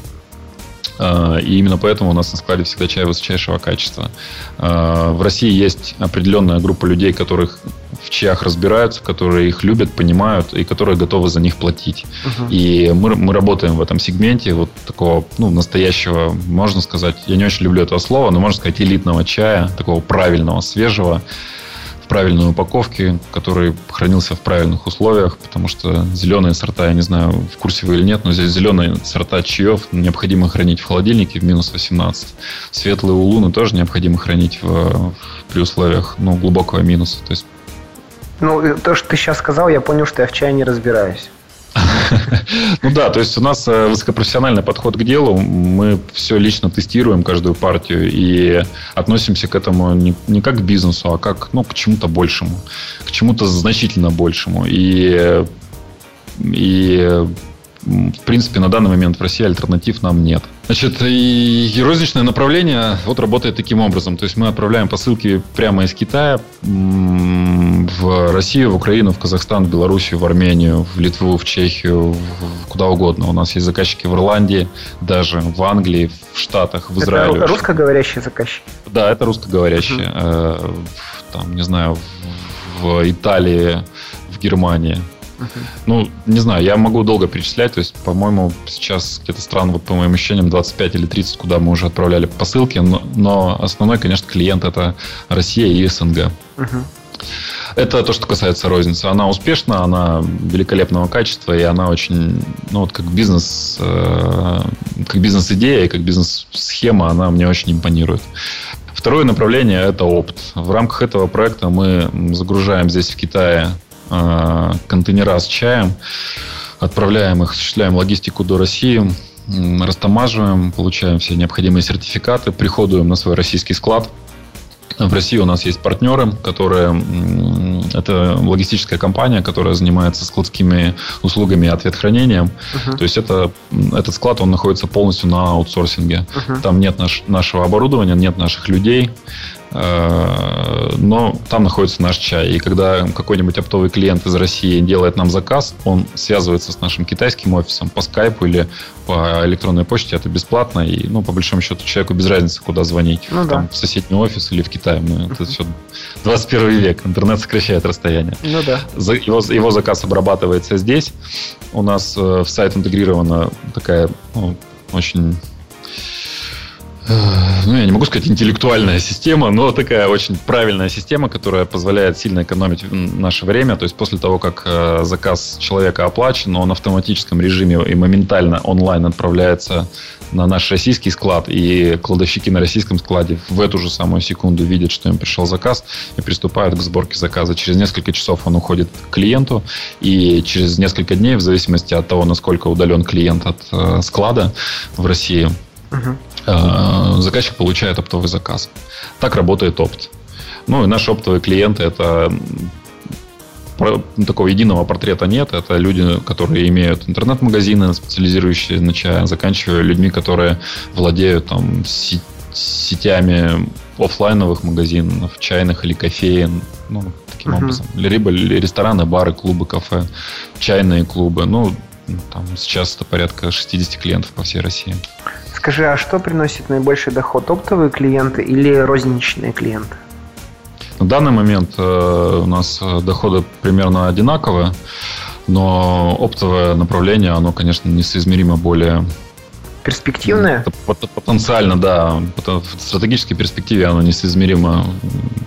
Speaker 4: и именно поэтому у нас на складе всегда чай высочайшего качества. А, в России есть определенная группа людей, которых в чаях разбираются, которые их любят, понимают и которые готовы за них платить. Uh-huh. И мы, мы работаем в этом сегменте вот такого ну, настоящего, можно сказать, я не очень люблю этого слова, но можно сказать элитного чая, такого правильного, свежего правильной упаковке, который хранился в правильных условиях, потому что зеленые сорта, я не знаю, в курсе вы или нет, но здесь зеленые сорта чаев необходимо хранить в холодильнике в минус 18. Светлые улуны тоже необходимо хранить в, при условиях ну, глубокого минуса. То есть...
Speaker 3: Ну, то, что ты сейчас сказал, я понял, что я в чае не разбираюсь.
Speaker 4: Ну да, то есть у нас э, высокопрофессиональный подход к делу. Мы все лично тестируем каждую партию и относимся к этому не, не как к бизнесу, а как ну, к чему-то большему, к чему-то значительно большему. И, и в принципе, на данный момент в России альтернатив нам нет. Значит, и, и розничное направление вот работает таким образом. То есть мы отправляем посылки прямо из Китая в Россию, в Украину, в Казахстан, в Белоруссию, в Армению, в Литву, в Чехию, в, куда угодно. У нас есть заказчики в Ирландии, даже в Англии, в Штатах, в Израиле.
Speaker 3: Это русскоговорящие заказчики?
Speaker 4: Да, это русскоговорящие. Uh-huh. Там, не знаю, в Италии, в Германии. Ну, не знаю, я могу долго перечислять. То есть, по-моему, сейчас где-то стран, вот по моим ощущениям, 25 или 30, куда мы уже отправляли посылки. Но, но основной, конечно, клиент это Россия и СНГ. Это то, что касается розницы. Она успешна, она великолепного качества, и она очень, ну вот как бизнес, э, как бизнес-идея и как бизнес-схема, она мне очень импонирует. Второе направление – это опыт. В рамках этого проекта мы загружаем здесь в Китае контейнера с чаем, отправляем их, осуществляем логистику до России, растамаживаем, получаем все необходимые сертификаты, приходуем на свой российский склад. В России у нас есть партнеры, которые... Это логистическая компания, которая занимается складскими услугами и ответхранением. Uh-huh. То есть это, этот склад, он находится полностью на аутсорсинге. Uh-huh. Там нет наш, нашего оборудования, нет наших людей. Э, но там находится наш чай. И когда какой-нибудь оптовый клиент из России делает нам заказ, он связывается с нашим китайским офисом по скайпу или по электронной почте. Это бесплатно. И, ну, по большому счету, человеку без разницы, куда звонить. Ну, там, да. В соседний офис или в Китай. Мы, это все 21 век. Интернет сокращает расстояние. Ну, да. Его, его заказ обрабатывается здесь. У нас э, в сайт интегрирована такая ну, очень ну, я не могу сказать интеллектуальная система, но такая очень правильная система, которая позволяет сильно экономить наше время. То есть после того, как э, заказ человека оплачен, он в автоматическом режиме и моментально онлайн отправляется на наш российский склад, и кладовщики на российском складе в эту же самую секунду видят, что им пришел заказ, и приступают к сборке заказа. Через несколько часов он уходит к клиенту, и через несколько дней, в зависимости от того, насколько удален клиент от э, склада в России, Э, заказчик получает оптовый заказ. Так работает опт. Ну и наши оптовые клиенты это такого единого портрета нет. Это люди, которые имеют интернет-магазины, специализирующие на чае, заканчивая людьми, которые владеют там сетями офлайновых магазинов, чайных или кофеин, ну, таким uh-huh. образом. Либо рестораны, бары, клубы, кафе, чайные клубы. Ну, там сейчас это порядка 60 клиентов по всей России.
Speaker 3: Скажи, а что приносит наибольший доход? Оптовые клиенты или розничные клиенты?
Speaker 4: На данный момент э, у нас э, доходы примерно одинаковые, но оптовое направление, оно, конечно, несоизмеримо более
Speaker 3: перспективное?
Speaker 4: Потенциально, да. В стратегической перспективе оно несоизмеримо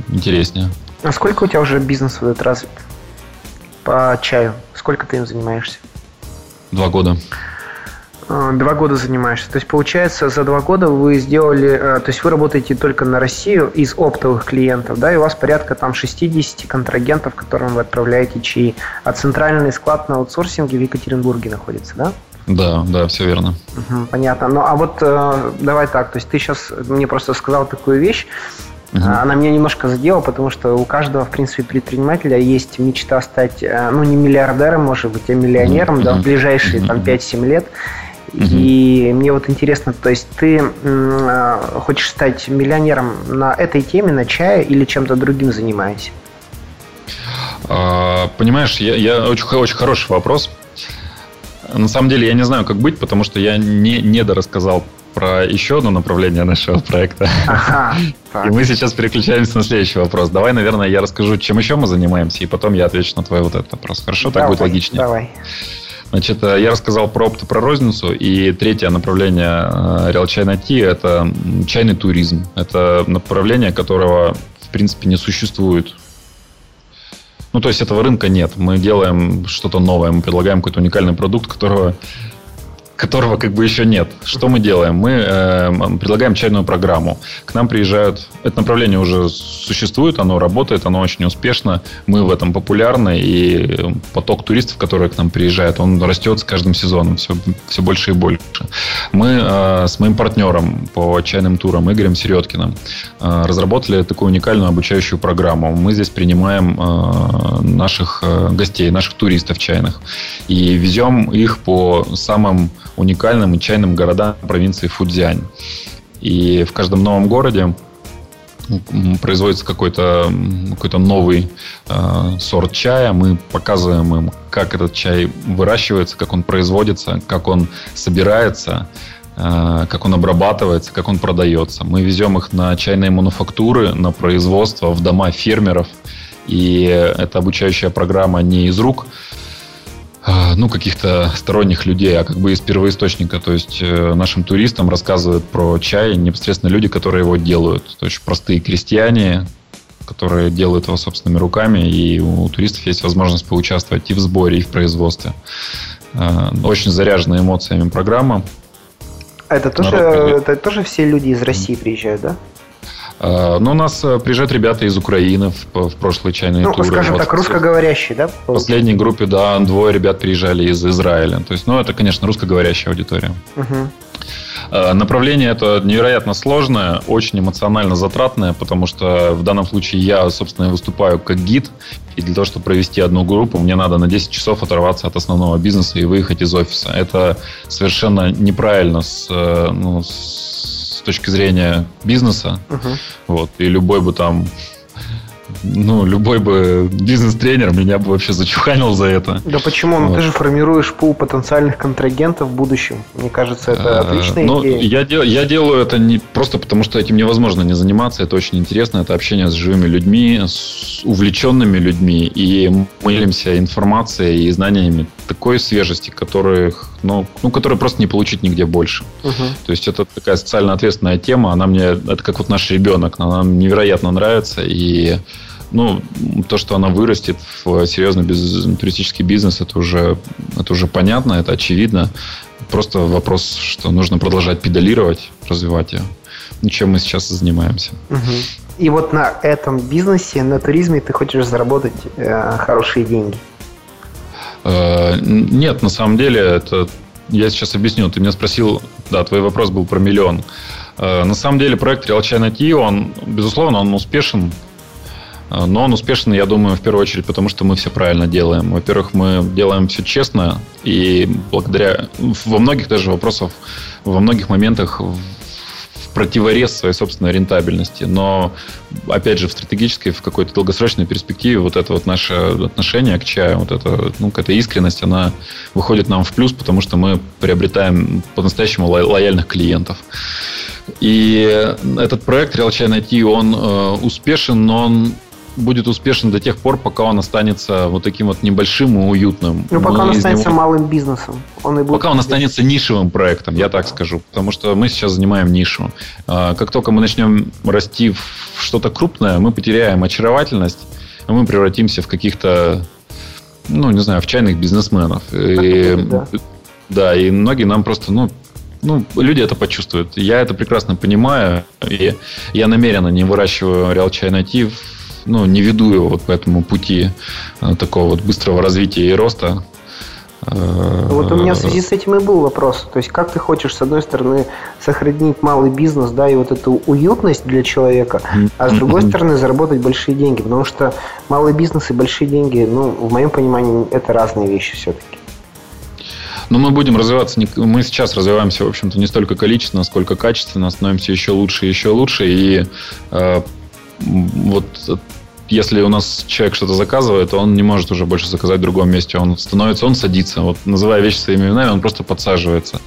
Speaker 4: интереснее.
Speaker 3: А сколько у тебя уже бизнес в этот развит? По чаю? Сколько ты им занимаешься?
Speaker 4: Два года.
Speaker 3: А, два года занимаешься. То есть, получается, за два года вы сделали... А, то есть, вы работаете только на Россию из оптовых клиентов, да, и у вас порядка там 60 контрагентов, которым вы отправляете чаи. А центральный склад на аутсорсинге в Екатеринбурге находится, да?
Speaker 4: Да, да, все верно.
Speaker 3: Угу, понятно. Ну, а вот э, давай так, то есть ты сейчас мне просто сказал такую вещь, Угу. Она меня немножко задела, потому что у каждого, в принципе, предпринимателя есть мечта стать, э, ну, не миллиардером, может быть, а миллионером, угу. да, в ближайшие угу. там 5-7 лет. Угу. И мне вот интересно, то есть ты э, хочешь стать миллионером на этой теме, на чае или чем-то другим занимаешься?
Speaker 4: А, понимаешь, я, я очень, очень хороший вопрос. На самом деле я не знаю, как быть, потому что я не, не дорассказал про еще одно направление нашего проекта. Ага, и мы сейчас переключаемся на следующий вопрос. Давай, наверное, я расскажу, чем еще мы занимаемся, и потом я отвечу на твой вот этот вопрос. Хорошо, давай, так будет логичнее.
Speaker 3: Давай.
Speaker 4: Значит, э, я рассказал про опыт, про розницу, и третье направление э, Real China Tea – это чайный туризм. Это направление, которого, в принципе, не существует ну, то есть этого рынка нет. Мы делаем что-то новое, мы предлагаем какой-то уникальный продукт, которого которого как бы еще нет. Что мы делаем? Мы э, предлагаем чайную программу. К нам приезжают... Это направление уже существует, оно работает, оно очень успешно. Мы в этом популярны, и поток туристов, которые к нам приезжают, он растет с каждым сезоном все, все больше и больше. Мы э, с моим партнером по чайным турам Игорем Середкиным э, разработали такую уникальную обучающую программу. Мы здесь принимаем э, наших э, гостей, наших туристов чайных, и везем их по самым уникальным и чайным городам провинции Фудзянь. И в каждом новом городе производится какой-то какой новый э, сорт чая, мы показываем им, как этот чай выращивается, как он производится, как он собирается, э, как он обрабатывается, как он продается. Мы везем их на чайные мануфактуры, на производство, в дома фермеров. И эта обучающая программа не из рук ну, каких-то сторонних людей, а как бы из первоисточника. То есть э, нашим туристам рассказывают про чай непосредственно люди, которые его делают. То есть простые крестьяне, которые делают его собственными руками, и у туристов есть возможность поучаствовать и в сборе, и в производстве. А, очень заряженная эмоциями программа.
Speaker 3: Это тоже, это тоже все люди из России приезжают, да?
Speaker 4: А, ну, у нас э, приезжают ребята из Украины в, в прошлые чайные ну, туры.
Speaker 3: Ну, скажем вот так, русскоговорящие, да?
Speaker 4: В последней группе, да, двое ребят приезжали из Израиля. То есть, ну, это, конечно, русскоговорящая аудитория. Угу. Направление это невероятно сложное, очень эмоционально затратное, потому что в данном случае я, собственно, выступаю как гид, и для того, чтобы провести одну группу, мне надо на 10 часов оторваться от основного бизнеса и выехать из офиса. Это совершенно неправильно с, э, ну, с с точки зрения бизнеса. Uh-huh. Вот, и любой бы там ну, любой бы бизнес-тренер меня бы вообще зачуханил за это.
Speaker 3: Да почему? Ну, вот. ты же формируешь пул потенциальных контрагентов в будущем. Мне кажется, это а, отличная
Speaker 4: ну,
Speaker 3: идея.
Speaker 4: Я, дел, я делаю это не просто потому, что этим невозможно не заниматься. Это очень интересно. Это общение с живыми людьми, с увлеченными людьми. И мы делимся информацией и знаниями такой свежести, которых, ну, ну, которые просто не получить нигде больше. Угу. То есть это такая социально ответственная тема. Она мне, это как вот наш ребенок. Она нам невероятно нравится. И ну, то, что она вырастет в серьезный без, туристический бизнес, это уже, это уже понятно, это очевидно. Просто вопрос, что нужно продолжать педалировать, развивать ее. Ну, чем мы сейчас занимаемся.
Speaker 3: Угу. И вот на этом бизнесе, на туризме ты хочешь заработать э, хорошие деньги?
Speaker 4: Э, нет, на самом деле, это я сейчас объясню. Ты меня спросил, да, твой вопрос был про миллион. Э, на самом деле проект Real China Tea, он, безусловно, он успешен но он успешный, я думаю, в первую очередь, потому что мы все правильно делаем. Во-первых, мы делаем все честно, и благодаря во многих даже вопросах, во многих моментах в противорез своей собственной рентабельности. Но, опять же, в стратегической, в какой-то долгосрочной перспективе вот это вот наше отношение к чаю, вот это, ну, какая-то искренность, она выходит нам в плюс, потому что мы приобретаем по-настоящему лояльных клиентов. И этот проект Real Chai IT, он э, успешен, но он будет успешен до тех пор, пока он останется вот таким вот небольшим и уютным.
Speaker 3: Ну, пока мы он останется него... малым бизнесом.
Speaker 4: Он и будет пока он останется нишевым проектом, я так скажу. Потому что мы сейчас занимаем нишу. А, как только мы начнем расти в что-то крупное, мы потеряем очаровательность, и мы превратимся в каких-то, ну, не знаю, в чайных бизнесменов. И, да. да, и многие нам просто, ну, ну, люди это почувствуют. Я это прекрасно понимаю. И я намеренно не выращиваю Real Chai Native ну, не веду его вот по этому пути э, такого вот быстрого развития и роста.
Speaker 3: Э, вот у меня в связи с этим и был вопрос. То есть, как ты хочешь, с одной стороны, сохранить малый бизнес, да, и вот эту уютность для человека, а с другой стороны, заработать большие деньги. Потому что малый бизнес и большие деньги, ну, в моем понимании, это разные вещи все-таки.
Speaker 4: Но мы будем развиваться, мы сейчас развиваемся, в общем-то, не столько количественно, сколько качественно, становимся еще лучше и еще лучше. И вот если у нас человек что-то заказывает, он не может уже больше заказать в другом месте. Он становится, он садится. Вот называя вещи своими именами, он просто подсаживается.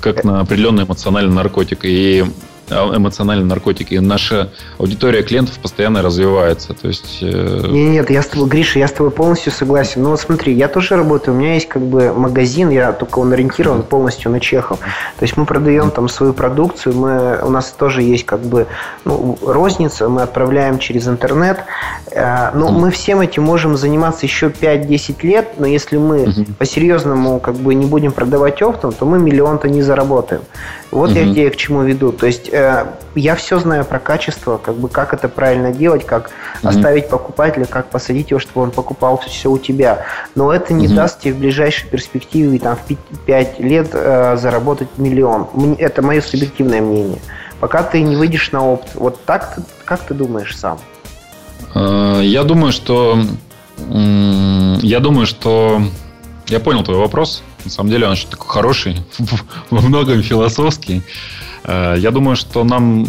Speaker 4: Как на определенный эмоциональный наркотик. И эмоциональные наркотики. Наша аудитория клиентов постоянно развивается. То есть...
Speaker 3: Э... Нет, нет, я с тобой, Гриша, я с тобой полностью согласен. Но вот смотри, я тоже работаю, у меня есть как бы магазин, я только он ориентирован полностью на чехов. То есть мы продаем там свою продукцию, мы, у нас тоже есть как бы ну, розница, мы отправляем через интернет. Э, но мы всем этим можем заниматься еще 5-10 лет, но если мы по-серьезному как бы не будем продавать оптом, то мы миллион-то не заработаем. Вот угу. я тебе к чему веду. То есть э, я все знаю про качество, как бы как это правильно делать, как угу. оставить покупателя, как посадить его, чтобы он покупал все у тебя. Но это не угу. даст тебе в ближайшей перспективе там, в 5 лет э, заработать миллион. Это мое субъективное мнение. Пока ты не выйдешь на опт. Вот так ты, как ты думаешь сам?
Speaker 4: Э, я думаю, что я думаю, что я понял твой вопрос. На самом деле он очень такой хороший, во многом философский. Э, я думаю, что нам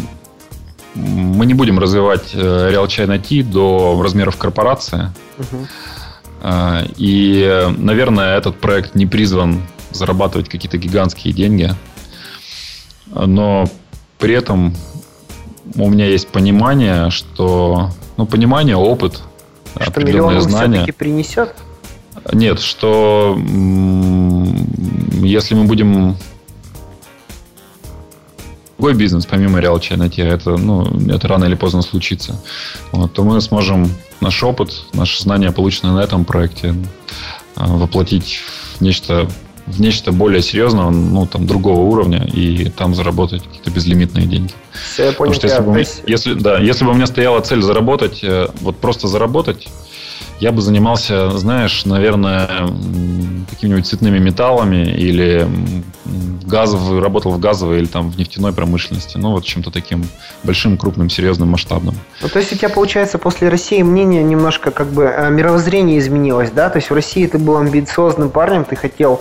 Speaker 4: мы не будем развивать э, Real China Tea до размеров корпорации. Угу. И, наверное, этот проект не призван зарабатывать какие-то гигантские деньги. Но при этом у меня есть понимание, что... Ну, понимание, опыт,
Speaker 3: что определенные знания. все-таки принесет?
Speaker 4: Нет, что если мы будем другой бизнес, помимо Real China это, ну, это рано или поздно случится, вот, то мы сможем наш опыт, наши знания, полученные на этом проекте, а, воплотить в нечто, в нечто более серьезного, ну, там, другого уровня, и там заработать какие-то безлимитные деньги. Все, я понял. Потому что если, бы, если, да, если бы у меня стояла цель заработать, э, вот просто заработать, я бы занимался, знаешь, наверное, какими-нибудь цветными металлами или газовый, работал в газовой или там в нефтяной промышленности. Ну, вот чем-то таким большим, крупным, серьезным, масштабным.
Speaker 3: Ну, то есть у тебя, получается, после России мнение немножко как бы э, мировоззрение изменилось, да? То есть в России ты был амбициозным парнем, ты хотел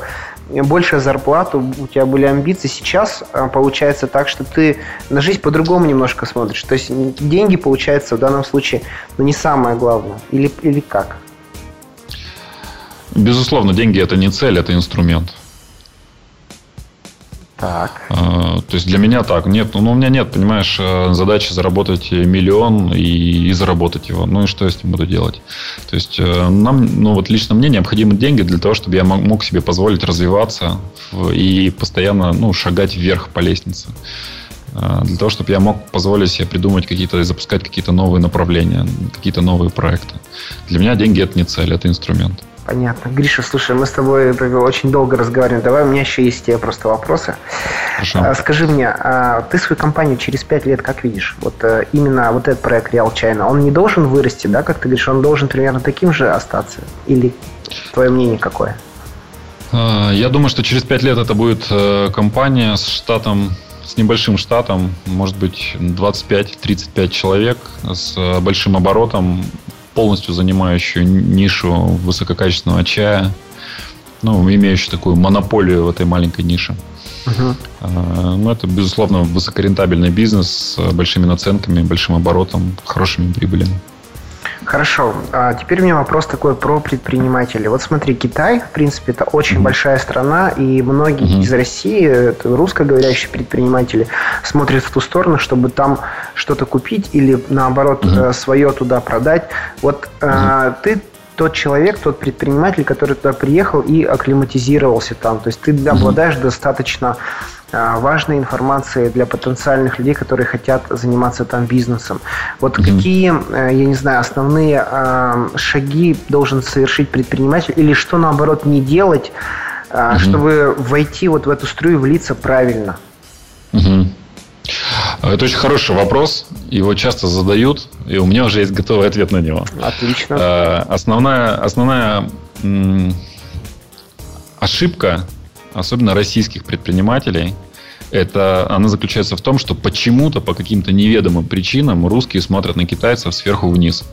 Speaker 3: большая зарплату, у тебя были амбиции. Сейчас а, получается так, что ты на жизнь по-другому немножко смотришь. То есть деньги, получается, в данном случае, ну, не самое главное. Или, или как?
Speaker 4: Безусловно, деньги это не цель, это инструмент.
Speaker 3: Так.
Speaker 4: А, то есть для меня так. Нет, ну у меня нет, понимаешь, э, задачи заработать миллион и, и заработать его. Ну и что я с ним буду делать? То есть э, нам, ну вот лично мне необходимы деньги для того, чтобы я мог себе позволить развиваться и постоянно ну, шагать вверх по лестнице. А, для того, чтобы я мог позволить себе придумать какие-то, запускать какие-то новые направления, какие-то новые проекты. Для меня деньги это не цель, это инструмент.
Speaker 3: Понятно. Гриша, слушай, мы с тобой очень долго разговариваем. Давай, у меня еще есть тебе просто вопросы. Хорошо. А, скажи мне, а ты свою компанию через пять лет как видишь? Вот э, именно вот этот проект Real China, он не должен вырасти, да, как ты говоришь, он должен примерно таким же остаться? Или твое мнение какое?
Speaker 4: А, я думаю, что через пять лет это будет э, компания с штатом с небольшим штатом, может быть, 25-35 человек, с э, большим оборотом, полностью занимающую нишу высококачественного чая. ну, имеющий такую монополию в этой маленькой нише. Угу. Ну, это, безусловно, высокорентабельный бизнес с большими наценками, большим оборотом, хорошими прибылями.
Speaker 3: Хорошо. А теперь у меня вопрос такой про предпринимателей. Вот смотри, Китай, в принципе, это очень mm-hmm. большая страна, и многие mm-hmm. из России, это русскоговорящие предприниматели, смотрят в ту сторону, чтобы там что-то купить или, наоборот, mm-hmm. свое туда продать. Вот mm-hmm. а, ты тот человек, тот предприниматель, который туда приехал и акклиматизировался там. То есть ты обладаешь mm-hmm. достаточно а, важной информацией для потенциальных людей, которые хотят заниматься там бизнесом. Вот mm-hmm. какие, э, я не знаю, основные э, шаги должен совершить предприниматель или что наоборот не делать, mm-hmm. чтобы войти вот в эту струю, влиться правильно?
Speaker 4: Mm-hmm. Это очень хороший вопрос. Его часто задают, и у меня уже есть готовый ответ на него.
Speaker 3: Отлично.
Speaker 4: Основная, основная ошибка особенно российских предпринимателей, это она заключается в том, что почему-то по каким-то неведомым причинам русские смотрят на китайцев сверху вниз.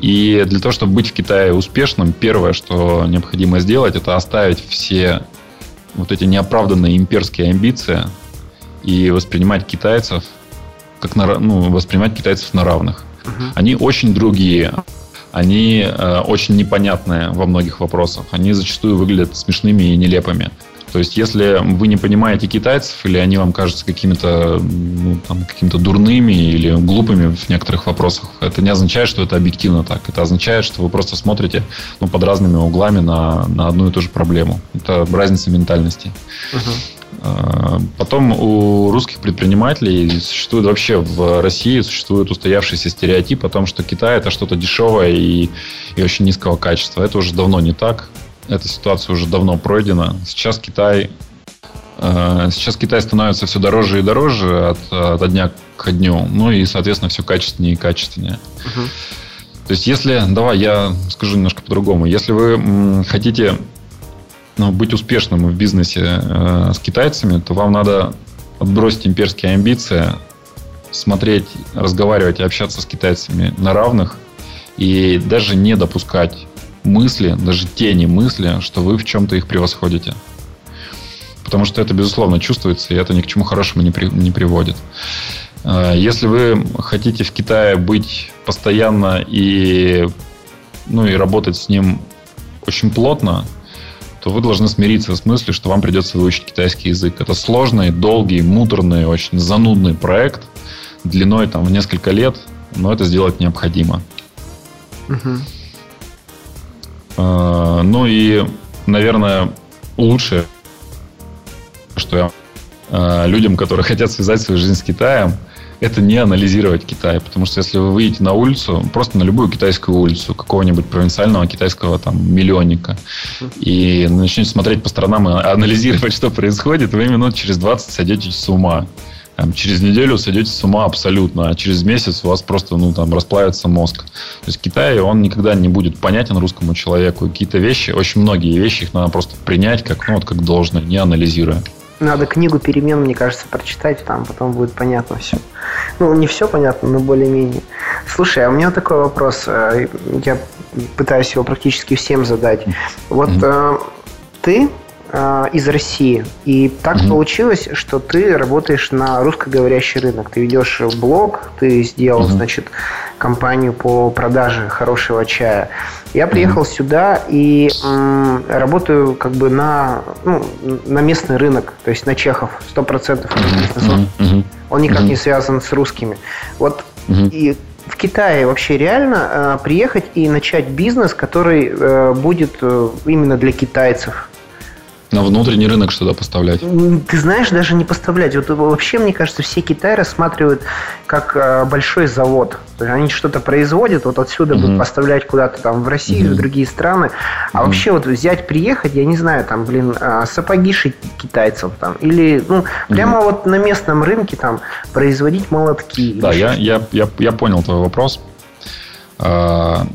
Speaker 4: И для того, чтобы быть в Китае успешным, первое, что необходимо сделать, это оставить все вот эти неоправданные имперские амбиции и воспринимать китайцев как на, ну, воспринимать китайцев на равных. Uh-huh. Они очень другие они э, очень непонятные во многих вопросах. Они зачастую выглядят смешными и нелепыми. То есть, если вы не понимаете китайцев, или они вам кажутся какими-то ну, там, какими-то дурными или глупыми в некоторых вопросах, это не означает, что это объективно так. Это означает, что вы просто смотрите ну, под разными углами на, на одну и ту же проблему. Это разница ментальности. Uh-huh. Потом у русских предпринимателей существует вообще в России существует устоявшийся стереотип о том, что Китай это что-то дешевое и, и очень низкого качества. Это уже давно не так эта ситуация уже давно пройдена. Сейчас Китай э, Сейчас Китай становится все дороже и дороже от, от дня к дню. Ну и, соответственно, все качественнее и качественнее. Угу. То есть, если, давай я скажу немножко по-другому. Если вы хотите быть успешным в бизнесе э, с китайцами, то вам надо отбросить имперские амбиции, смотреть, разговаривать и общаться с китайцами на равных и даже не допускать мысли, даже тени мысли, что вы в чем-то их превосходите. Потому что это, безусловно, чувствуется, и это ни к чему хорошему не, при, не приводит. А, если вы хотите в Китае быть постоянно и, ну, и работать с ним очень плотно, то вы должны смириться с мыслью, что вам придется выучить китайский язык. Это сложный, долгий, муторный, очень занудный проект длиной там, в несколько лет, но это сделать необходимо. Угу. А, ну и, наверное, лучшее, что я а, людям, которые хотят связать свою жизнь с Китаем, это не анализировать Китай. Потому что если вы выйдете на улицу, просто на любую китайскую улицу, какого-нибудь провинциального китайского там миллионника, и начнете смотреть по сторонам и анализировать, что происходит, вы минут через 20 сойдете с ума там, через неделю сойдете с ума абсолютно, а через месяц у вас просто ну, там, расплавится мозг. То есть Китай, он никогда не будет понятен русскому человеку. Какие-то вещи, очень многие вещи, их надо просто принять как, ну, вот, как должно, не анализируя.
Speaker 3: Надо книгу перемен, мне кажется, прочитать, там потом будет понятно все. Ну, не все понятно, но более-менее. Слушай, а у меня такой вопрос. Э, я пытаюсь его практически всем задать. Вот mm-hmm. ты Э, из России. И так mm-hmm. получилось, что ты работаешь на русскоговорящий рынок. Ты ведешь блог, ты сделал, mm-hmm. значит, компанию по продаже хорошего чая. Я приехал mm-hmm. сюда и м, работаю как бы на, ну, на местный рынок, то есть на чехов, 100% mm-hmm. Mm-hmm. Он никак mm-hmm. не связан с русскими. Вот mm-hmm. и в Китае вообще реально э, приехать и начать бизнес, который э, будет э, именно для китайцев.
Speaker 4: На внутренний рынок что-то поставлять?
Speaker 3: Ты знаешь, даже не поставлять. Вот вообще, мне кажется, все Китай рассматривают как э, большой завод. То есть они что-то производят, вот отсюда угу. будут поставлять куда-то там в Россию, угу. в другие страны. А угу. вообще вот взять, приехать, я не знаю, там, блин, э, сапоги шить китайцев там. Или, ну, прямо угу. вот на местном рынке там производить молотки.
Speaker 4: Да, я, я, я, я понял твой вопрос. А,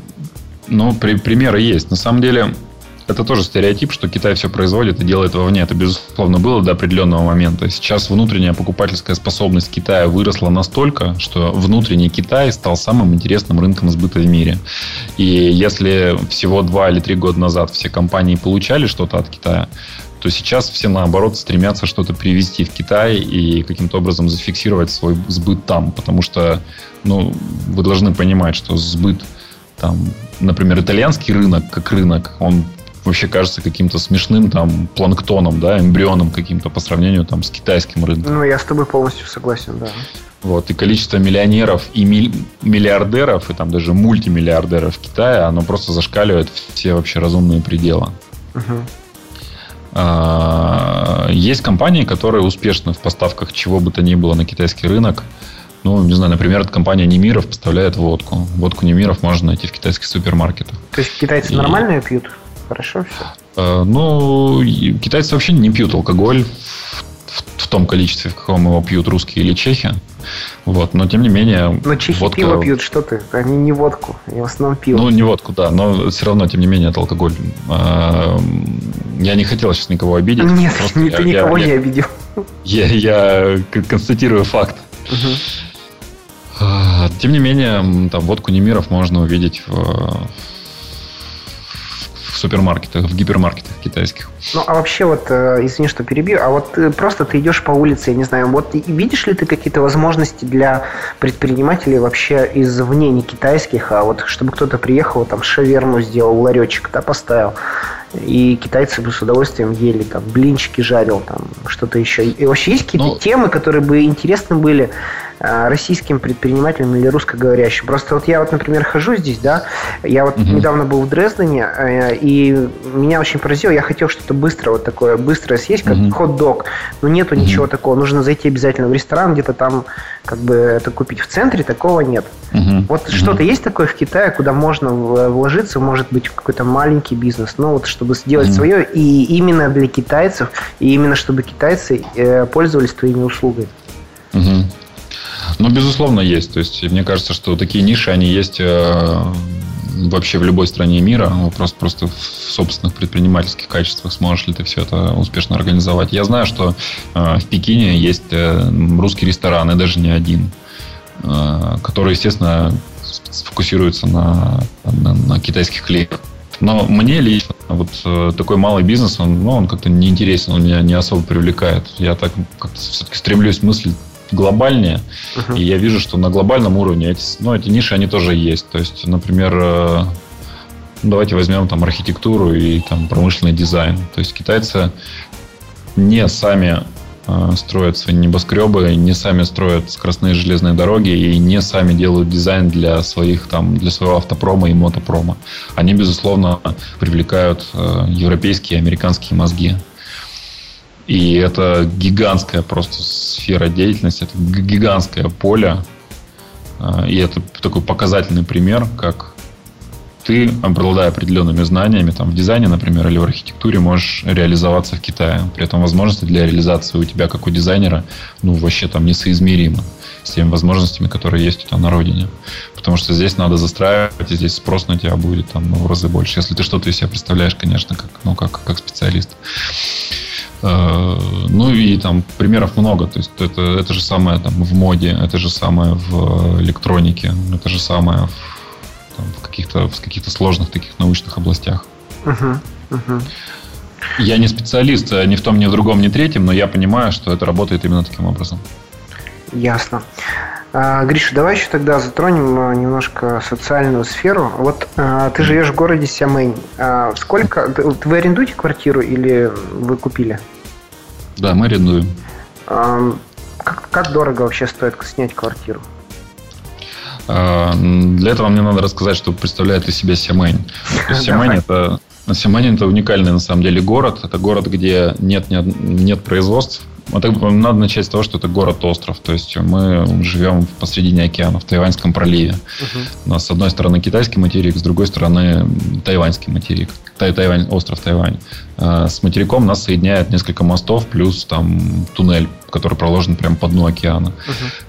Speaker 4: ну, при, примеры есть. На самом деле, это тоже стереотип, что Китай все производит и делает вовне. Это, безусловно, было до определенного момента. Сейчас внутренняя покупательская способность Китая выросла настолько, что внутренний Китай стал самым интересным рынком сбыта в мире. И если всего два или три года назад все компании получали что-то от Китая, то сейчас все, наоборот, стремятся что-то привезти в Китай и каким-то образом зафиксировать свой сбыт там. Потому что, ну, вы должны понимать, что сбыт там, например, итальянский рынок, как рынок, он вообще кажется каким-то смешным там планктоном, да, эмбрионом каким-то по сравнению там с китайским рынком.
Speaker 3: Ну, я с тобой полностью согласен, да.
Speaker 4: Вот, и количество миллионеров и миллиардеров, и там даже мультимиллиардеров Китая, оно просто зашкаливает все вообще разумные пределы. Угу. Есть компании, которые успешны в поставках чего бы то ни было на китайский рынок. Ну, не знаю, например, компания Немиров поставляет водку. Водку Немиров можно найти в китайских супермаркетах.
Speaker 3: То есть китайцы и... нормально ее пьют? Хорошо все?
Speaker 4: Э, ну, китайцы вообще не пьют алкоголь в, в том количестве, в каком его пьют русские или чехи. Вот, но тем не менее.
Speaker 3: Но чехи водка... пиво пьют, что ты? Они не водку, они в основном пиво.
Speaker 4: Ну, не водку, да, но все равно, тем не менее, это алкоголь. А, я не хотел сейчас никого обидеть.
Speaker 3: Нет, ты я, никого я, не обидел.
Speaker 4: Я, я констатирую факт. Угу. Тем не менее, там водку Немиров можно увидеть в, в супермаркетах, в гипермаркетах китайских.
Speaker 3: Ну, а вообще вот, э, извини, что перебью, а вот э, просто ты идешь по улице, я не знаю, вот видишь ли ты какие-то возможности для предпринимателей вообще извне не китайских, а вот чтобы кто-то приехал, там, шаверму сделал, ларечек, да, поставил, и китайцы бы с удовольствием ели, там, блинчики жарил, там, что-то еще. И вообще есть какие-то ну, темы, которые бы интересны были российским предпринимателям или русскоговорящим. Просто вот я вот, например, хожу здесь, да, я вот угу. недавно был в Дрездене, э, и меня очень поразило, я хотел что-то быстро, вот такое быстрое съесть, как угу. хот-дог, но нету угу. ничего такого, нужно зайти обязательно в ресторан, где-то там как бы это купить. В центре такого нет. Угу. Вот угу. что-то есть такое в Китае, куда можно вложиться, может быть, какой-то маленький бизнес, ну вот чтобы сделать угу. свое, и именно для китайцев, и именно чтобы китайцы э, пользовались твоими услугами.
Speaker 4: Ну, безусловно, есть. То есть, мне кажется, что такие ниши, они есть э, вообще в любой стране мира. Вопрос просто в собственных предпринимательских качествах, сможешь ли ты все это успешно организовать. Я знаю, что э, в Пекине есть э, русский ресторан, и даже не один, который, естественно, фокусируется на, на, на китайских хлебах. Но мне лично вот такой малый бизнес, он, ну, он как-то неинтересен, он меня не особо привлекает. Я так как-то все-таки стремлюсь мыслить глобальнее. Uh-huh. И я вижу, что на глобальном уровне эти, ну, эти ниши, они тоже есть. То есть, например, э, давайте возьмем там архитектуру и там промышленный дизайн. То есть китайцы не сами э, строят свои небоскребы, не сами строят скоростные железные дороги и не сами делают дизайн для своих там для своего автопрома и мотопрома. Они безусловно привлекают э, европейские и американские мозги. И это гигантская просто сфера деятельности, это гигантское поле. А, и это такой показательный пример, как ты, обладая определенными знаниями, там, в дизайне, например, или в архитектуре, можешь реализоваться в Китае. При этом возможности для реализации у тебя, как у дизайнера, ну, вообще там несоизмеримы с теми возможностями, которые есть у тебя на родине. Потому что здесь надо застраивать, и здесь спрос на тебя будет там, ну, в разы больше. Если ты что-то из себя представляешь, конечно, как, ну, как, как специалист. Э, ну и там примеров много. То есть это, это же самое там, в моде, это же самое в электронике, это же самое в, там, в каких-то в каких-то сложных таких научных областях. Uh-huh, uh-huh. Я не специалист э, ни в том, ни в другом, ни в третьем, но я понимаю, что это работает именно таким образом.
Speaker 3: Ясно. А, Гриша, давай еще тогда затронем а, немножко социальную сферу. Вот а, ты живешь в городе Сямэнь. Сколько... Вы арендуете квартиру или вы купили?
Speaker 4: Да, мы арендуем.
Speaker 3: Как, как дорого вообще стоит снять квартиру?
Speaker 4: Для этого мне надо рассказать, что представляет из себя Сямэнь. Сямэнь это Сямэнь это уникальный на самом деле город. Это город, где нет, нет, нет производств, это, надо начать с того, что это город-остров. То есть мы живем посредине океана, в Тайваньском проливе. Uh-huh. У нас с одной стороны китайский материк, с другой стороны тайваньский материк. Тай Тайвань, остров Тайвань. А с материком нас соединяет несколько мостов, плюс там туннель, который проложен прямо по дну океана.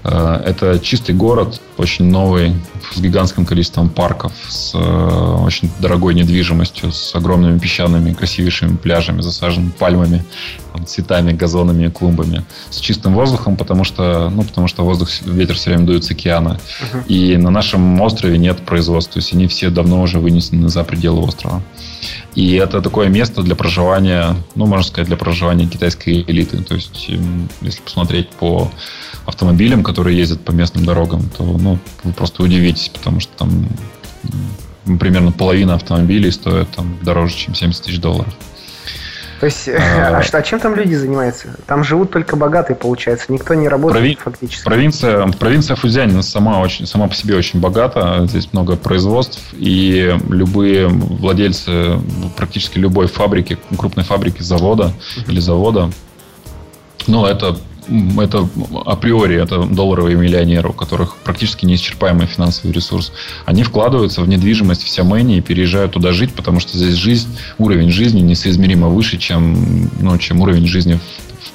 Speaker 4: Uh-huh. Это чистый город, очень новый, с гигантским количеством парков, с очень дорогой недвижимостью, с огромными песчаными, красивейшими пляжами, засаженными пальмами, цветами, газонами, клумбами, с чистым воздухом, потому что, ну, потому что воздух, ветер все время дует с океана. Uh-huh. И на нашем острове нет производства, то есть они все давно уже вынесены за пределы острова. И это такое место для проживания, ну, можно сказать, для проживания китайской элиты. То есть, эм, если посмотреть по автомобилям, которые ездят по местным дорогам, то ну, вы просто удивитесь, потому что там примерно половина автомобилей стоит там, дороже, чем 70 тысяч долларов.
Speaker 3: То есть, а, а, а чем там люди занимаются? Там живут только богатые, получается. Никто не работает прови... фактически.
Speaker 4: Провинция, провинция Фудзянь сама, очень, сама по себе очень богата. Здесь много производств. И любые владельцы практически любой фабрики, крупной фабрики, завода или завода, ну, это это априори это долларовые миллионеры, у которых практически неисчерпаемый финансовый ресурс. Они вкладываются в недвижимость в Сямэне и переезжают туда жить, потому что здесь жизнь, уровень жизни несоизмеримо выше, чем, ну, чем уровень жизни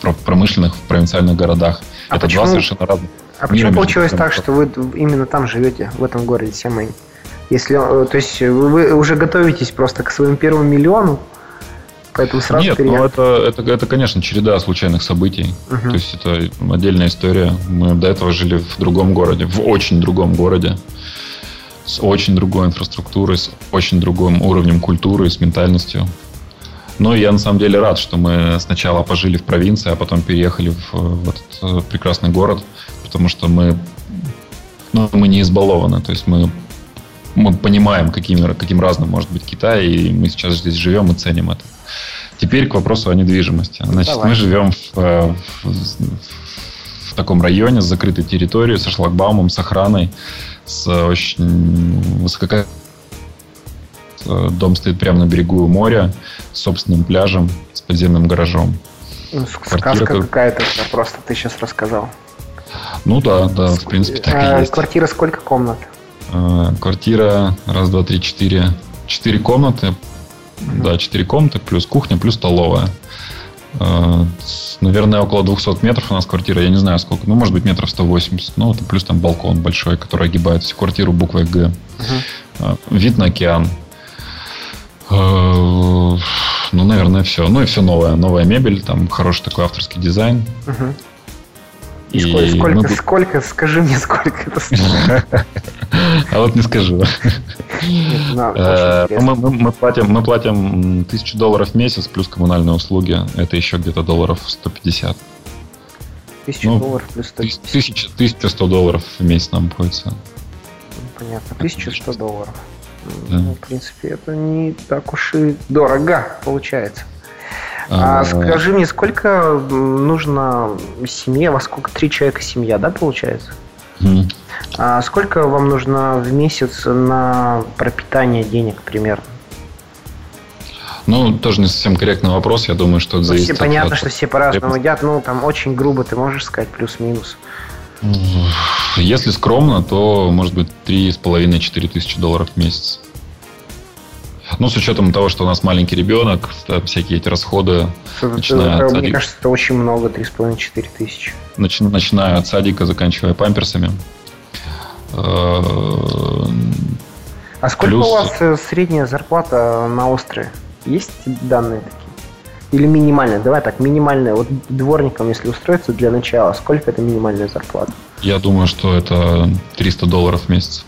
Speaker 4: в промышленных, в провинциальных городах.
Speaker 3: А это почему, два совершенно разных. А почему получилось так, что вы именно там живете, в этом городе Сямэнь? Если, э, то есть вы уже готовитесь просто к своему первому миллиону, Поэтому сразу
Speaker 4: Нет, ну это, это, это, конечно, череда случайных событий. Uh-huh. То есть это отдельная история. Мы до этого жили в другом городе, в очень другом городе, с очень другой инфраструктурой, с очень другим уровнем культуры, с ментальностью. Но я на самом деле рад, что мы сначала пожили в провинции, а потом переехали в, в этот э, прекрасный город, потому что мы, ну, мы не избалованы. То есть мы мы понимаем, каким, каким разным может быть Китай, и мы сейчас здесь живем и ценим это. Теперь к вопросу о недвижимости. Значит, Давай. мы живем в, э, в, в таком районе с закрытой территорией, со шлагбаумом, с охраной, с очень высоко... Дом стоит прямо на берегу моря, с собственным пляжем, с подземным гаражом.
Speaker 3: Ну, сказка Квартира... какая-то, просто ты сейчас рассказал.
Speaker 4: Ну да, да, в принципе так а, и есть.
Speaker 3: Квартира сколько комнат?
Speaker 4: А, квартира раз, два, три, четыре. Четыре комнаты, да, 4 комнаты, плюс кухня, плюс столовая. Э, наверное, около 200 метров у нас квартира. Я не знаю, сколько. Ну, может быть, метров 180. Ну, это плюс там балкон большой, который огибает всю квартиру буквой Г. Uh-huh. Вид на океан. Э, ну, наверное, все. Ну и все новое. Новая мебель, там хороший такой авторский дизайн. Uh-huh.
Speaker 3: И, и сколько, мы... сколько, скажи мне, сколько это стоит?
Speaker 4: А вот не скажу. Э, ну, мы платим мы платим тысячу долларов в месяц плюс коммунальные услуги. Это еще где-то долларов 150.
Speaker 3: Тысяча ну, долларов плюс
Speaker 4: 150. Тысяча, 1100 долларов в месяц нам обходится.
Speaker 3: Понятно. 1100 долларов. Ну, в принципе, это не так уж и дорого получается. А, а скажи мне, сколько нужно семье, во сколько три человека семья, да, получается? А сколько вам нужно в месяц на пропитание денег примерно?
Speaker 4: Ну, тоже не совсем корректный вопрос. Я думаю, что это ну, зависит
Speaker 3: все, Понятно, от... что все по-разному едят. Ну, там очень грубо ты можешь сказать плюс-минус.
Speaker 4: Если скромно, то может быть 3,5-4 тысячи долларов в месяц. Ну, с учетом того, что у нас маленький ребенок, всякие эти расходы,
Speaker 3: начиная от Мне садика, кажется, это очень много, 3,5-4 тысячи.
Speaker 4: Начи, начиная от садика, заканчивая памперсами.
Speaker 3: Э, а сколько Плюс... у вас э, средняя зарплата на острове? Есть данные такие? Или минимальная? Давай так, минимальная. Вот дворником, если устроиться для начала, сколько это минимальная зарплата?
Speaker 4: Я думаю, что это 300 долларов в месяц.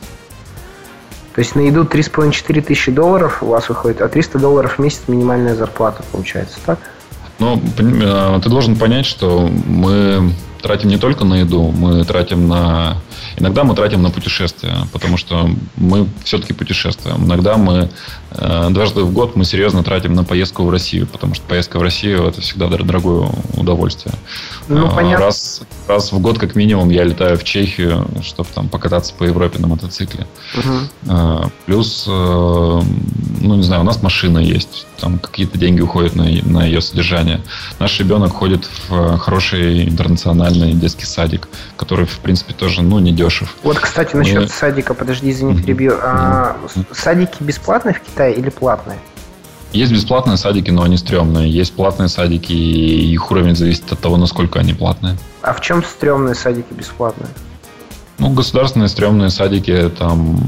Speaker 3: То есть на еду 3,5-4 тысячи долларов у вас выходит, а 300 долларов в месяц минимальная зарплата получается, так?
Speaker 4: Ну, э, ты должен понять, что мы тратим не только на еду, мы тратим на Иногда мы тратим на путешествия, потому что мы все-таки путешествуем. Иногда мы э, дважды в год мы серьезно тратим на поездку в Россию, потому что поездка в Россию это всегда дорогое удовольствие. Ну, а, понятно. Раз, раз в год как минимум я летаю в Чехию, чтобы там покататься по Европе на мотоцикле. Угу. Плюс, э, ну не знаю, у нас машина есть, там какие-то деньги уходят на, на ее содержание. Наш ребенок ходит в хороший интернациональный детский садик, который, в принципе, тоже, ну, не дешев.
Speaker 3: Вот, кстати, насчет Мы... садика, подожди, извини, перебью. А, садики бесплатные в Китае или платные?
Speaker 4: Есть бесплатные садики, но они стрёмные. Есть платные садики, и их уровень зависит от того, насколько они платные.
Speaker 3: А в чем стрёмные садики бесплатные?
Speaker 4: Ну, государственные стрёмные садики, там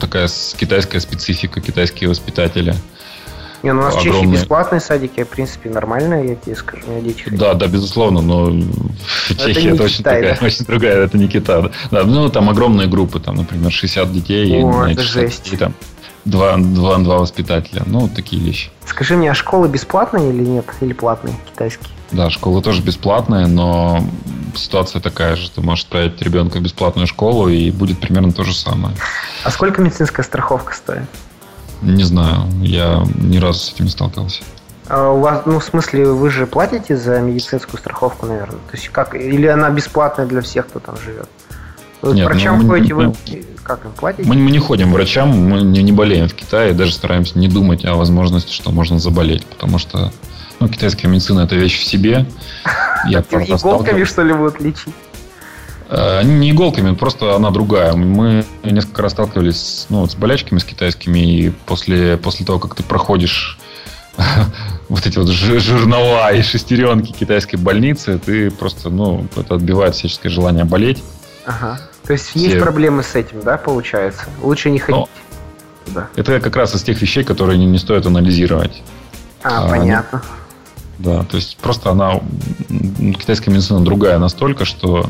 Speaker 4: такая китайская специфика, китайские воспитатели.
Speaker 3: Не, ну у нас огромные... в Чехии бесплатные садики, в принципе, нормальные, я тебе скажу, у меня дети
Speaker 4: Да, да, безусловно, но в Чехии это, это очень, Китай, такая, да? очень другая, это не Китай. Да, ну, там огромные группы, там, например, 60 детей.
Speaker 3: О, это жесть. Детей, там,
Speaker 4: два, два, два воспитателя. Ну, такие вещи.
Speaker 3: Скажи мне, а школы бесплатные или нет? Или платные, китайские?
Speaker 4: Да, школы тоже бесплатные, но ситуация такая же. Ты можешь отправить ребенка в бесплатную школу, и будет примерно то же самое.
Speaker 3: А сколько медицинская страховка стоит?
Speaker 4: Не знаю. Я ни разу с этим не сталкивался.
Speaker 3: А у вас, ну, в смысле, вы же платите за медицинскую страховку, наверное? То есть как? Или она бесплатная для всех, кто там живет? Вы Нет, врачам ну, ходите, мы, вы как им платите?
Speaker 4: Мы, мы не ходим к врачам, мы не, не болеем в Китае, даже стараемся не думать о возможности, что можно заболеть, потому что ну, китайская медицина это вещь в себе.
Speaker 3: Я Иголками, что ли, будут лечить?
Speaker 4: Э, не иголками, просто она другая. Мы несколько раз сталкивались с, ну, с болячками с китайскими, и после, после того, как ты проходишь вот эти вот жирнова и шестеренки китайской больницы, ты просто, ну, это отбивает всяческое желание болеть.
Speaker 3: Ага. То есть Все... есть проблемы с этим, да, получается? Лучше не ходить.
Speaker 4: Но да. Это как раз из тех вещей, которые не, не стоит анализировать.
Speaker 3: А, а понятно.
Speaker 4: Ну, да, то есть просто она китайская медицина другая настолько, что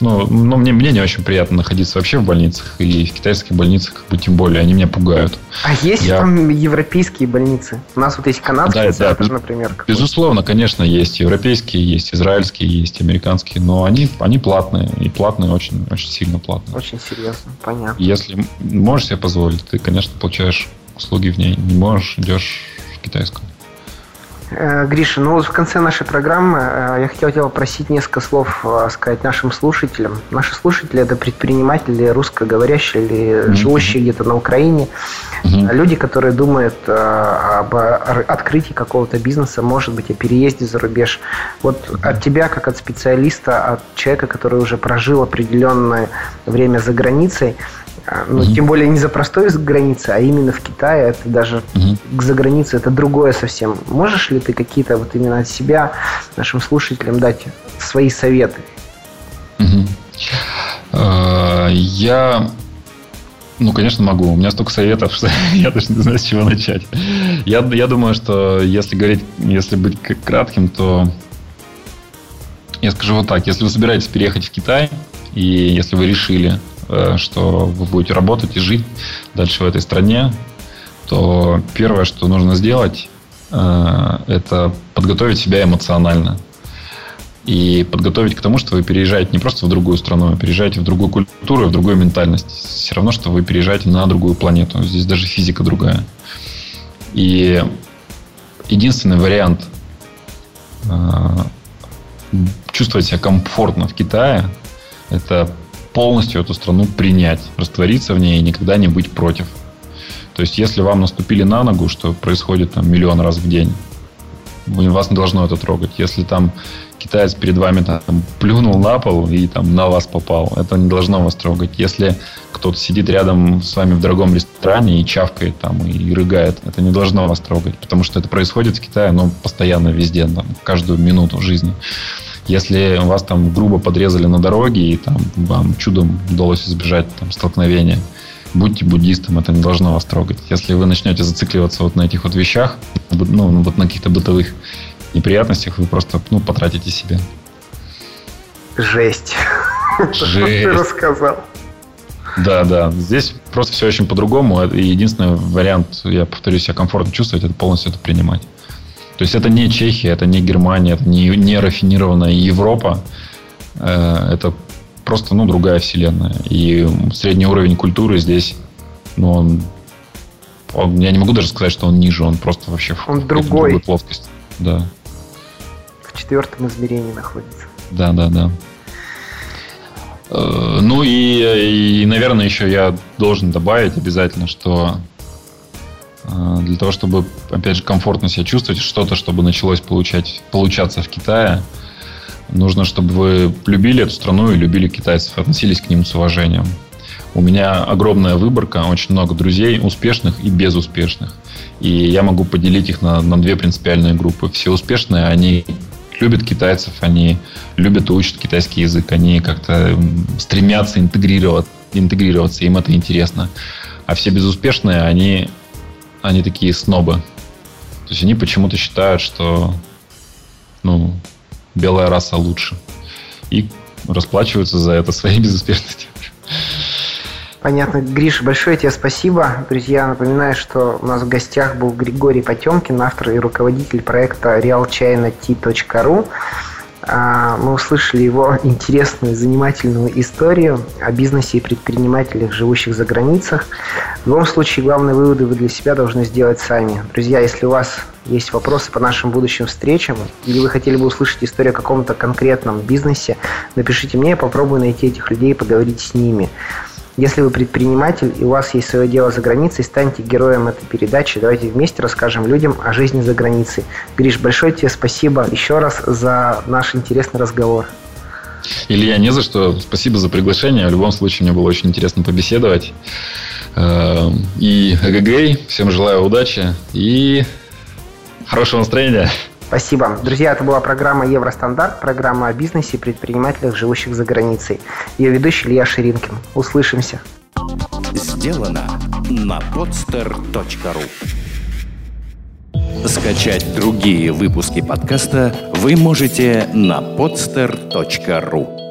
Speaker 4: ну, ну мне, мне не очень приятно находиться вообще в больницах, и в китайских больницах как бы тем более, они меня пугают.
Speaker 3: А есть Я... там европейские больницы? У нас вот есть канадские, да, центр, да, например.
Speaker 4: Безусловно, конечно, есть. Европейские есть, израильские есть, американские, но они, они платные, и платные очень, очень сильно платные.
Speaker 3: Очень серьезно, понятно.
Speaker 4: Если можешь себе позволить, ты, конечно, получаешь услуги в ней. Не можешь, идешь в китайскую.
Speaker 3: Э, Гриша, ну вот в конце нашей программы э, я хотел тебя попросить несколько слов э, сказать нашим слушателям. Наши слушатели это предприниматели, русскоговорящие или mm-hmm. живущие где-то на Украине. Mm-hmm. Люди, которые думают об открытии какого-то бизнеса, может быть, о переезде за рубеж. Вот mm-hmm. от тебя, как от специалиста, от человека, который уже прожил определенное время за границей, а, ну, угу. тем более не за простой границы, а именно в Китае. Это даже угу. за границей это другое совсем. Можешь ли ты какие-то вот именно от себя нашим слушателям дать свои советы?
Speaker 4: Угу. Я ну, конечно, могу. У меня столько советов, что я даже не знаю, с чего начать. Я, я думаю, что если говорить, если быть кратким, то я скажу вот так. Если вы собираетесь переехать в Китай, и если вы решили, что вы будете работать и жить дальше в этой стране, то первое, что нужно сделать, э, это подготовить себя эмоционально. И подготовить к тому, что вы переезжаете не просто в другую страну, а переезжаете в другую культуру, в другую ментальность. Все равно, что вы переезжаете на другую планету. Здесь даже физика другая. И единственный вариант э, чувствовать себя комфортно в Китае, это полностью эту страну принять, раствориться в ней и никогда не быть против. То есть, если вам наступили на ногу, что происходит там миллион раз в день, вас не должно это трогать. Если там китаец перед вами там, плюнул на пол и там на вас попал, это не должно вас трогать. Если кто-то сидит рядом с вами в дорогом ресторане и чавкает там и рыгает, это не должно вас трогать, потому что это происходит в Китае, но постоянно везде, там, каждую минуту жизни. Если вас там грубо подрезали на дороге и там вам чудом удалось избежать там, столкновения, будьте буддистом, это не должно вас трогать. Если вы начнете зацикливаться вот на этих вот вещах, ну, вот на каких-то бытовых неприятностях, вы просто ну, потратите себе.
Speaker 3: Жесть.
Speaker 4: Жесть.
Speaker 3: Ты рассказал.
Speaker 4: Да, да. Здесь просто все очень по-другому. И единственный вариант, я повторюсь, себя комфортно чувствовать, это полностью это принимать. То есть это не Чехия, это не Германия, это не, не рафинированная Европа. Э, это просто ну, другая вселенная. И средний уровень культуры здесь, ну, он, он, я не могу даже сказать, что он ниже, он просто вообще
Speaker 3: он в другой. другой
Speaker 4: плоскости. Да.
Speaker 3: В четвертом измерении находится.
Speaker 4: Да, да, да. Э, ну и, и, наверное, еще я должен добавить обязательно, что для того, чтобы, опять же, комфортно себя чувствовать, что-то, чтобы началось получать, получаться в Китае, нужно, чтобы вы любили эту страну и любили китайцев, относились к ним с уважением. У меня огромная выборка, очень много друзей, успешных и безуспешных. И я могу поделить их на, на две принципиальные группы. Все успешные, они любят китайцев, они любят и учат китайский язык, они как-то стремятся интегрировать, интегрироваться, им это интересно. А все безуспешные, они, они такие снобы. То есть они почему-то считают, что ну, белая раса лучше. И расплачиваются за это своей безуспешностью.
Speaker 3: Понятно. Гриш, большое тебе спасибо. Друзья, напоминаю, что у нас в гостях был Григорий Потемкин, автор и руководитель проекта realchina.t.ru. А, мы услышали его интересную, занимательную историю о бизнесе и предпринимателях, живущих за границах. В любом случае, главные выводы вы для себя должны сделать сами. Друзья, если у вас есть вопросы по нашим будущим встречам, или вы хотели бы услышать историю о каком-то конкретном бизнесе, напишите мне, я попробую найти этих людей и поговорить с ними. Если вы предприниматель и у вас есть свое дело за границей, станьте героем этой передачи. Давайте вместе расскажем людям о жизни за границей. Гриш, большое тебе спасибо еще раз за наш интересный разговор.
Speaker 4: Илья, не за что. Спасибо за приглашение. В любом случае, мне было очень интересно побеседовать. Эм, и эгэгэй. Всем желаю удачи и хорошего настроения.
Speaker 3: Спасибо. Друзья, это была программа «Евростандарт», программа о бизнесе и предпринимателях, живущих за границей. Ее ведущий Илья Ширинкин. Услышимся.
Speaker 1: Сделано на podster.ru Скачать другие выпуски подкаста вы можете на podster.ru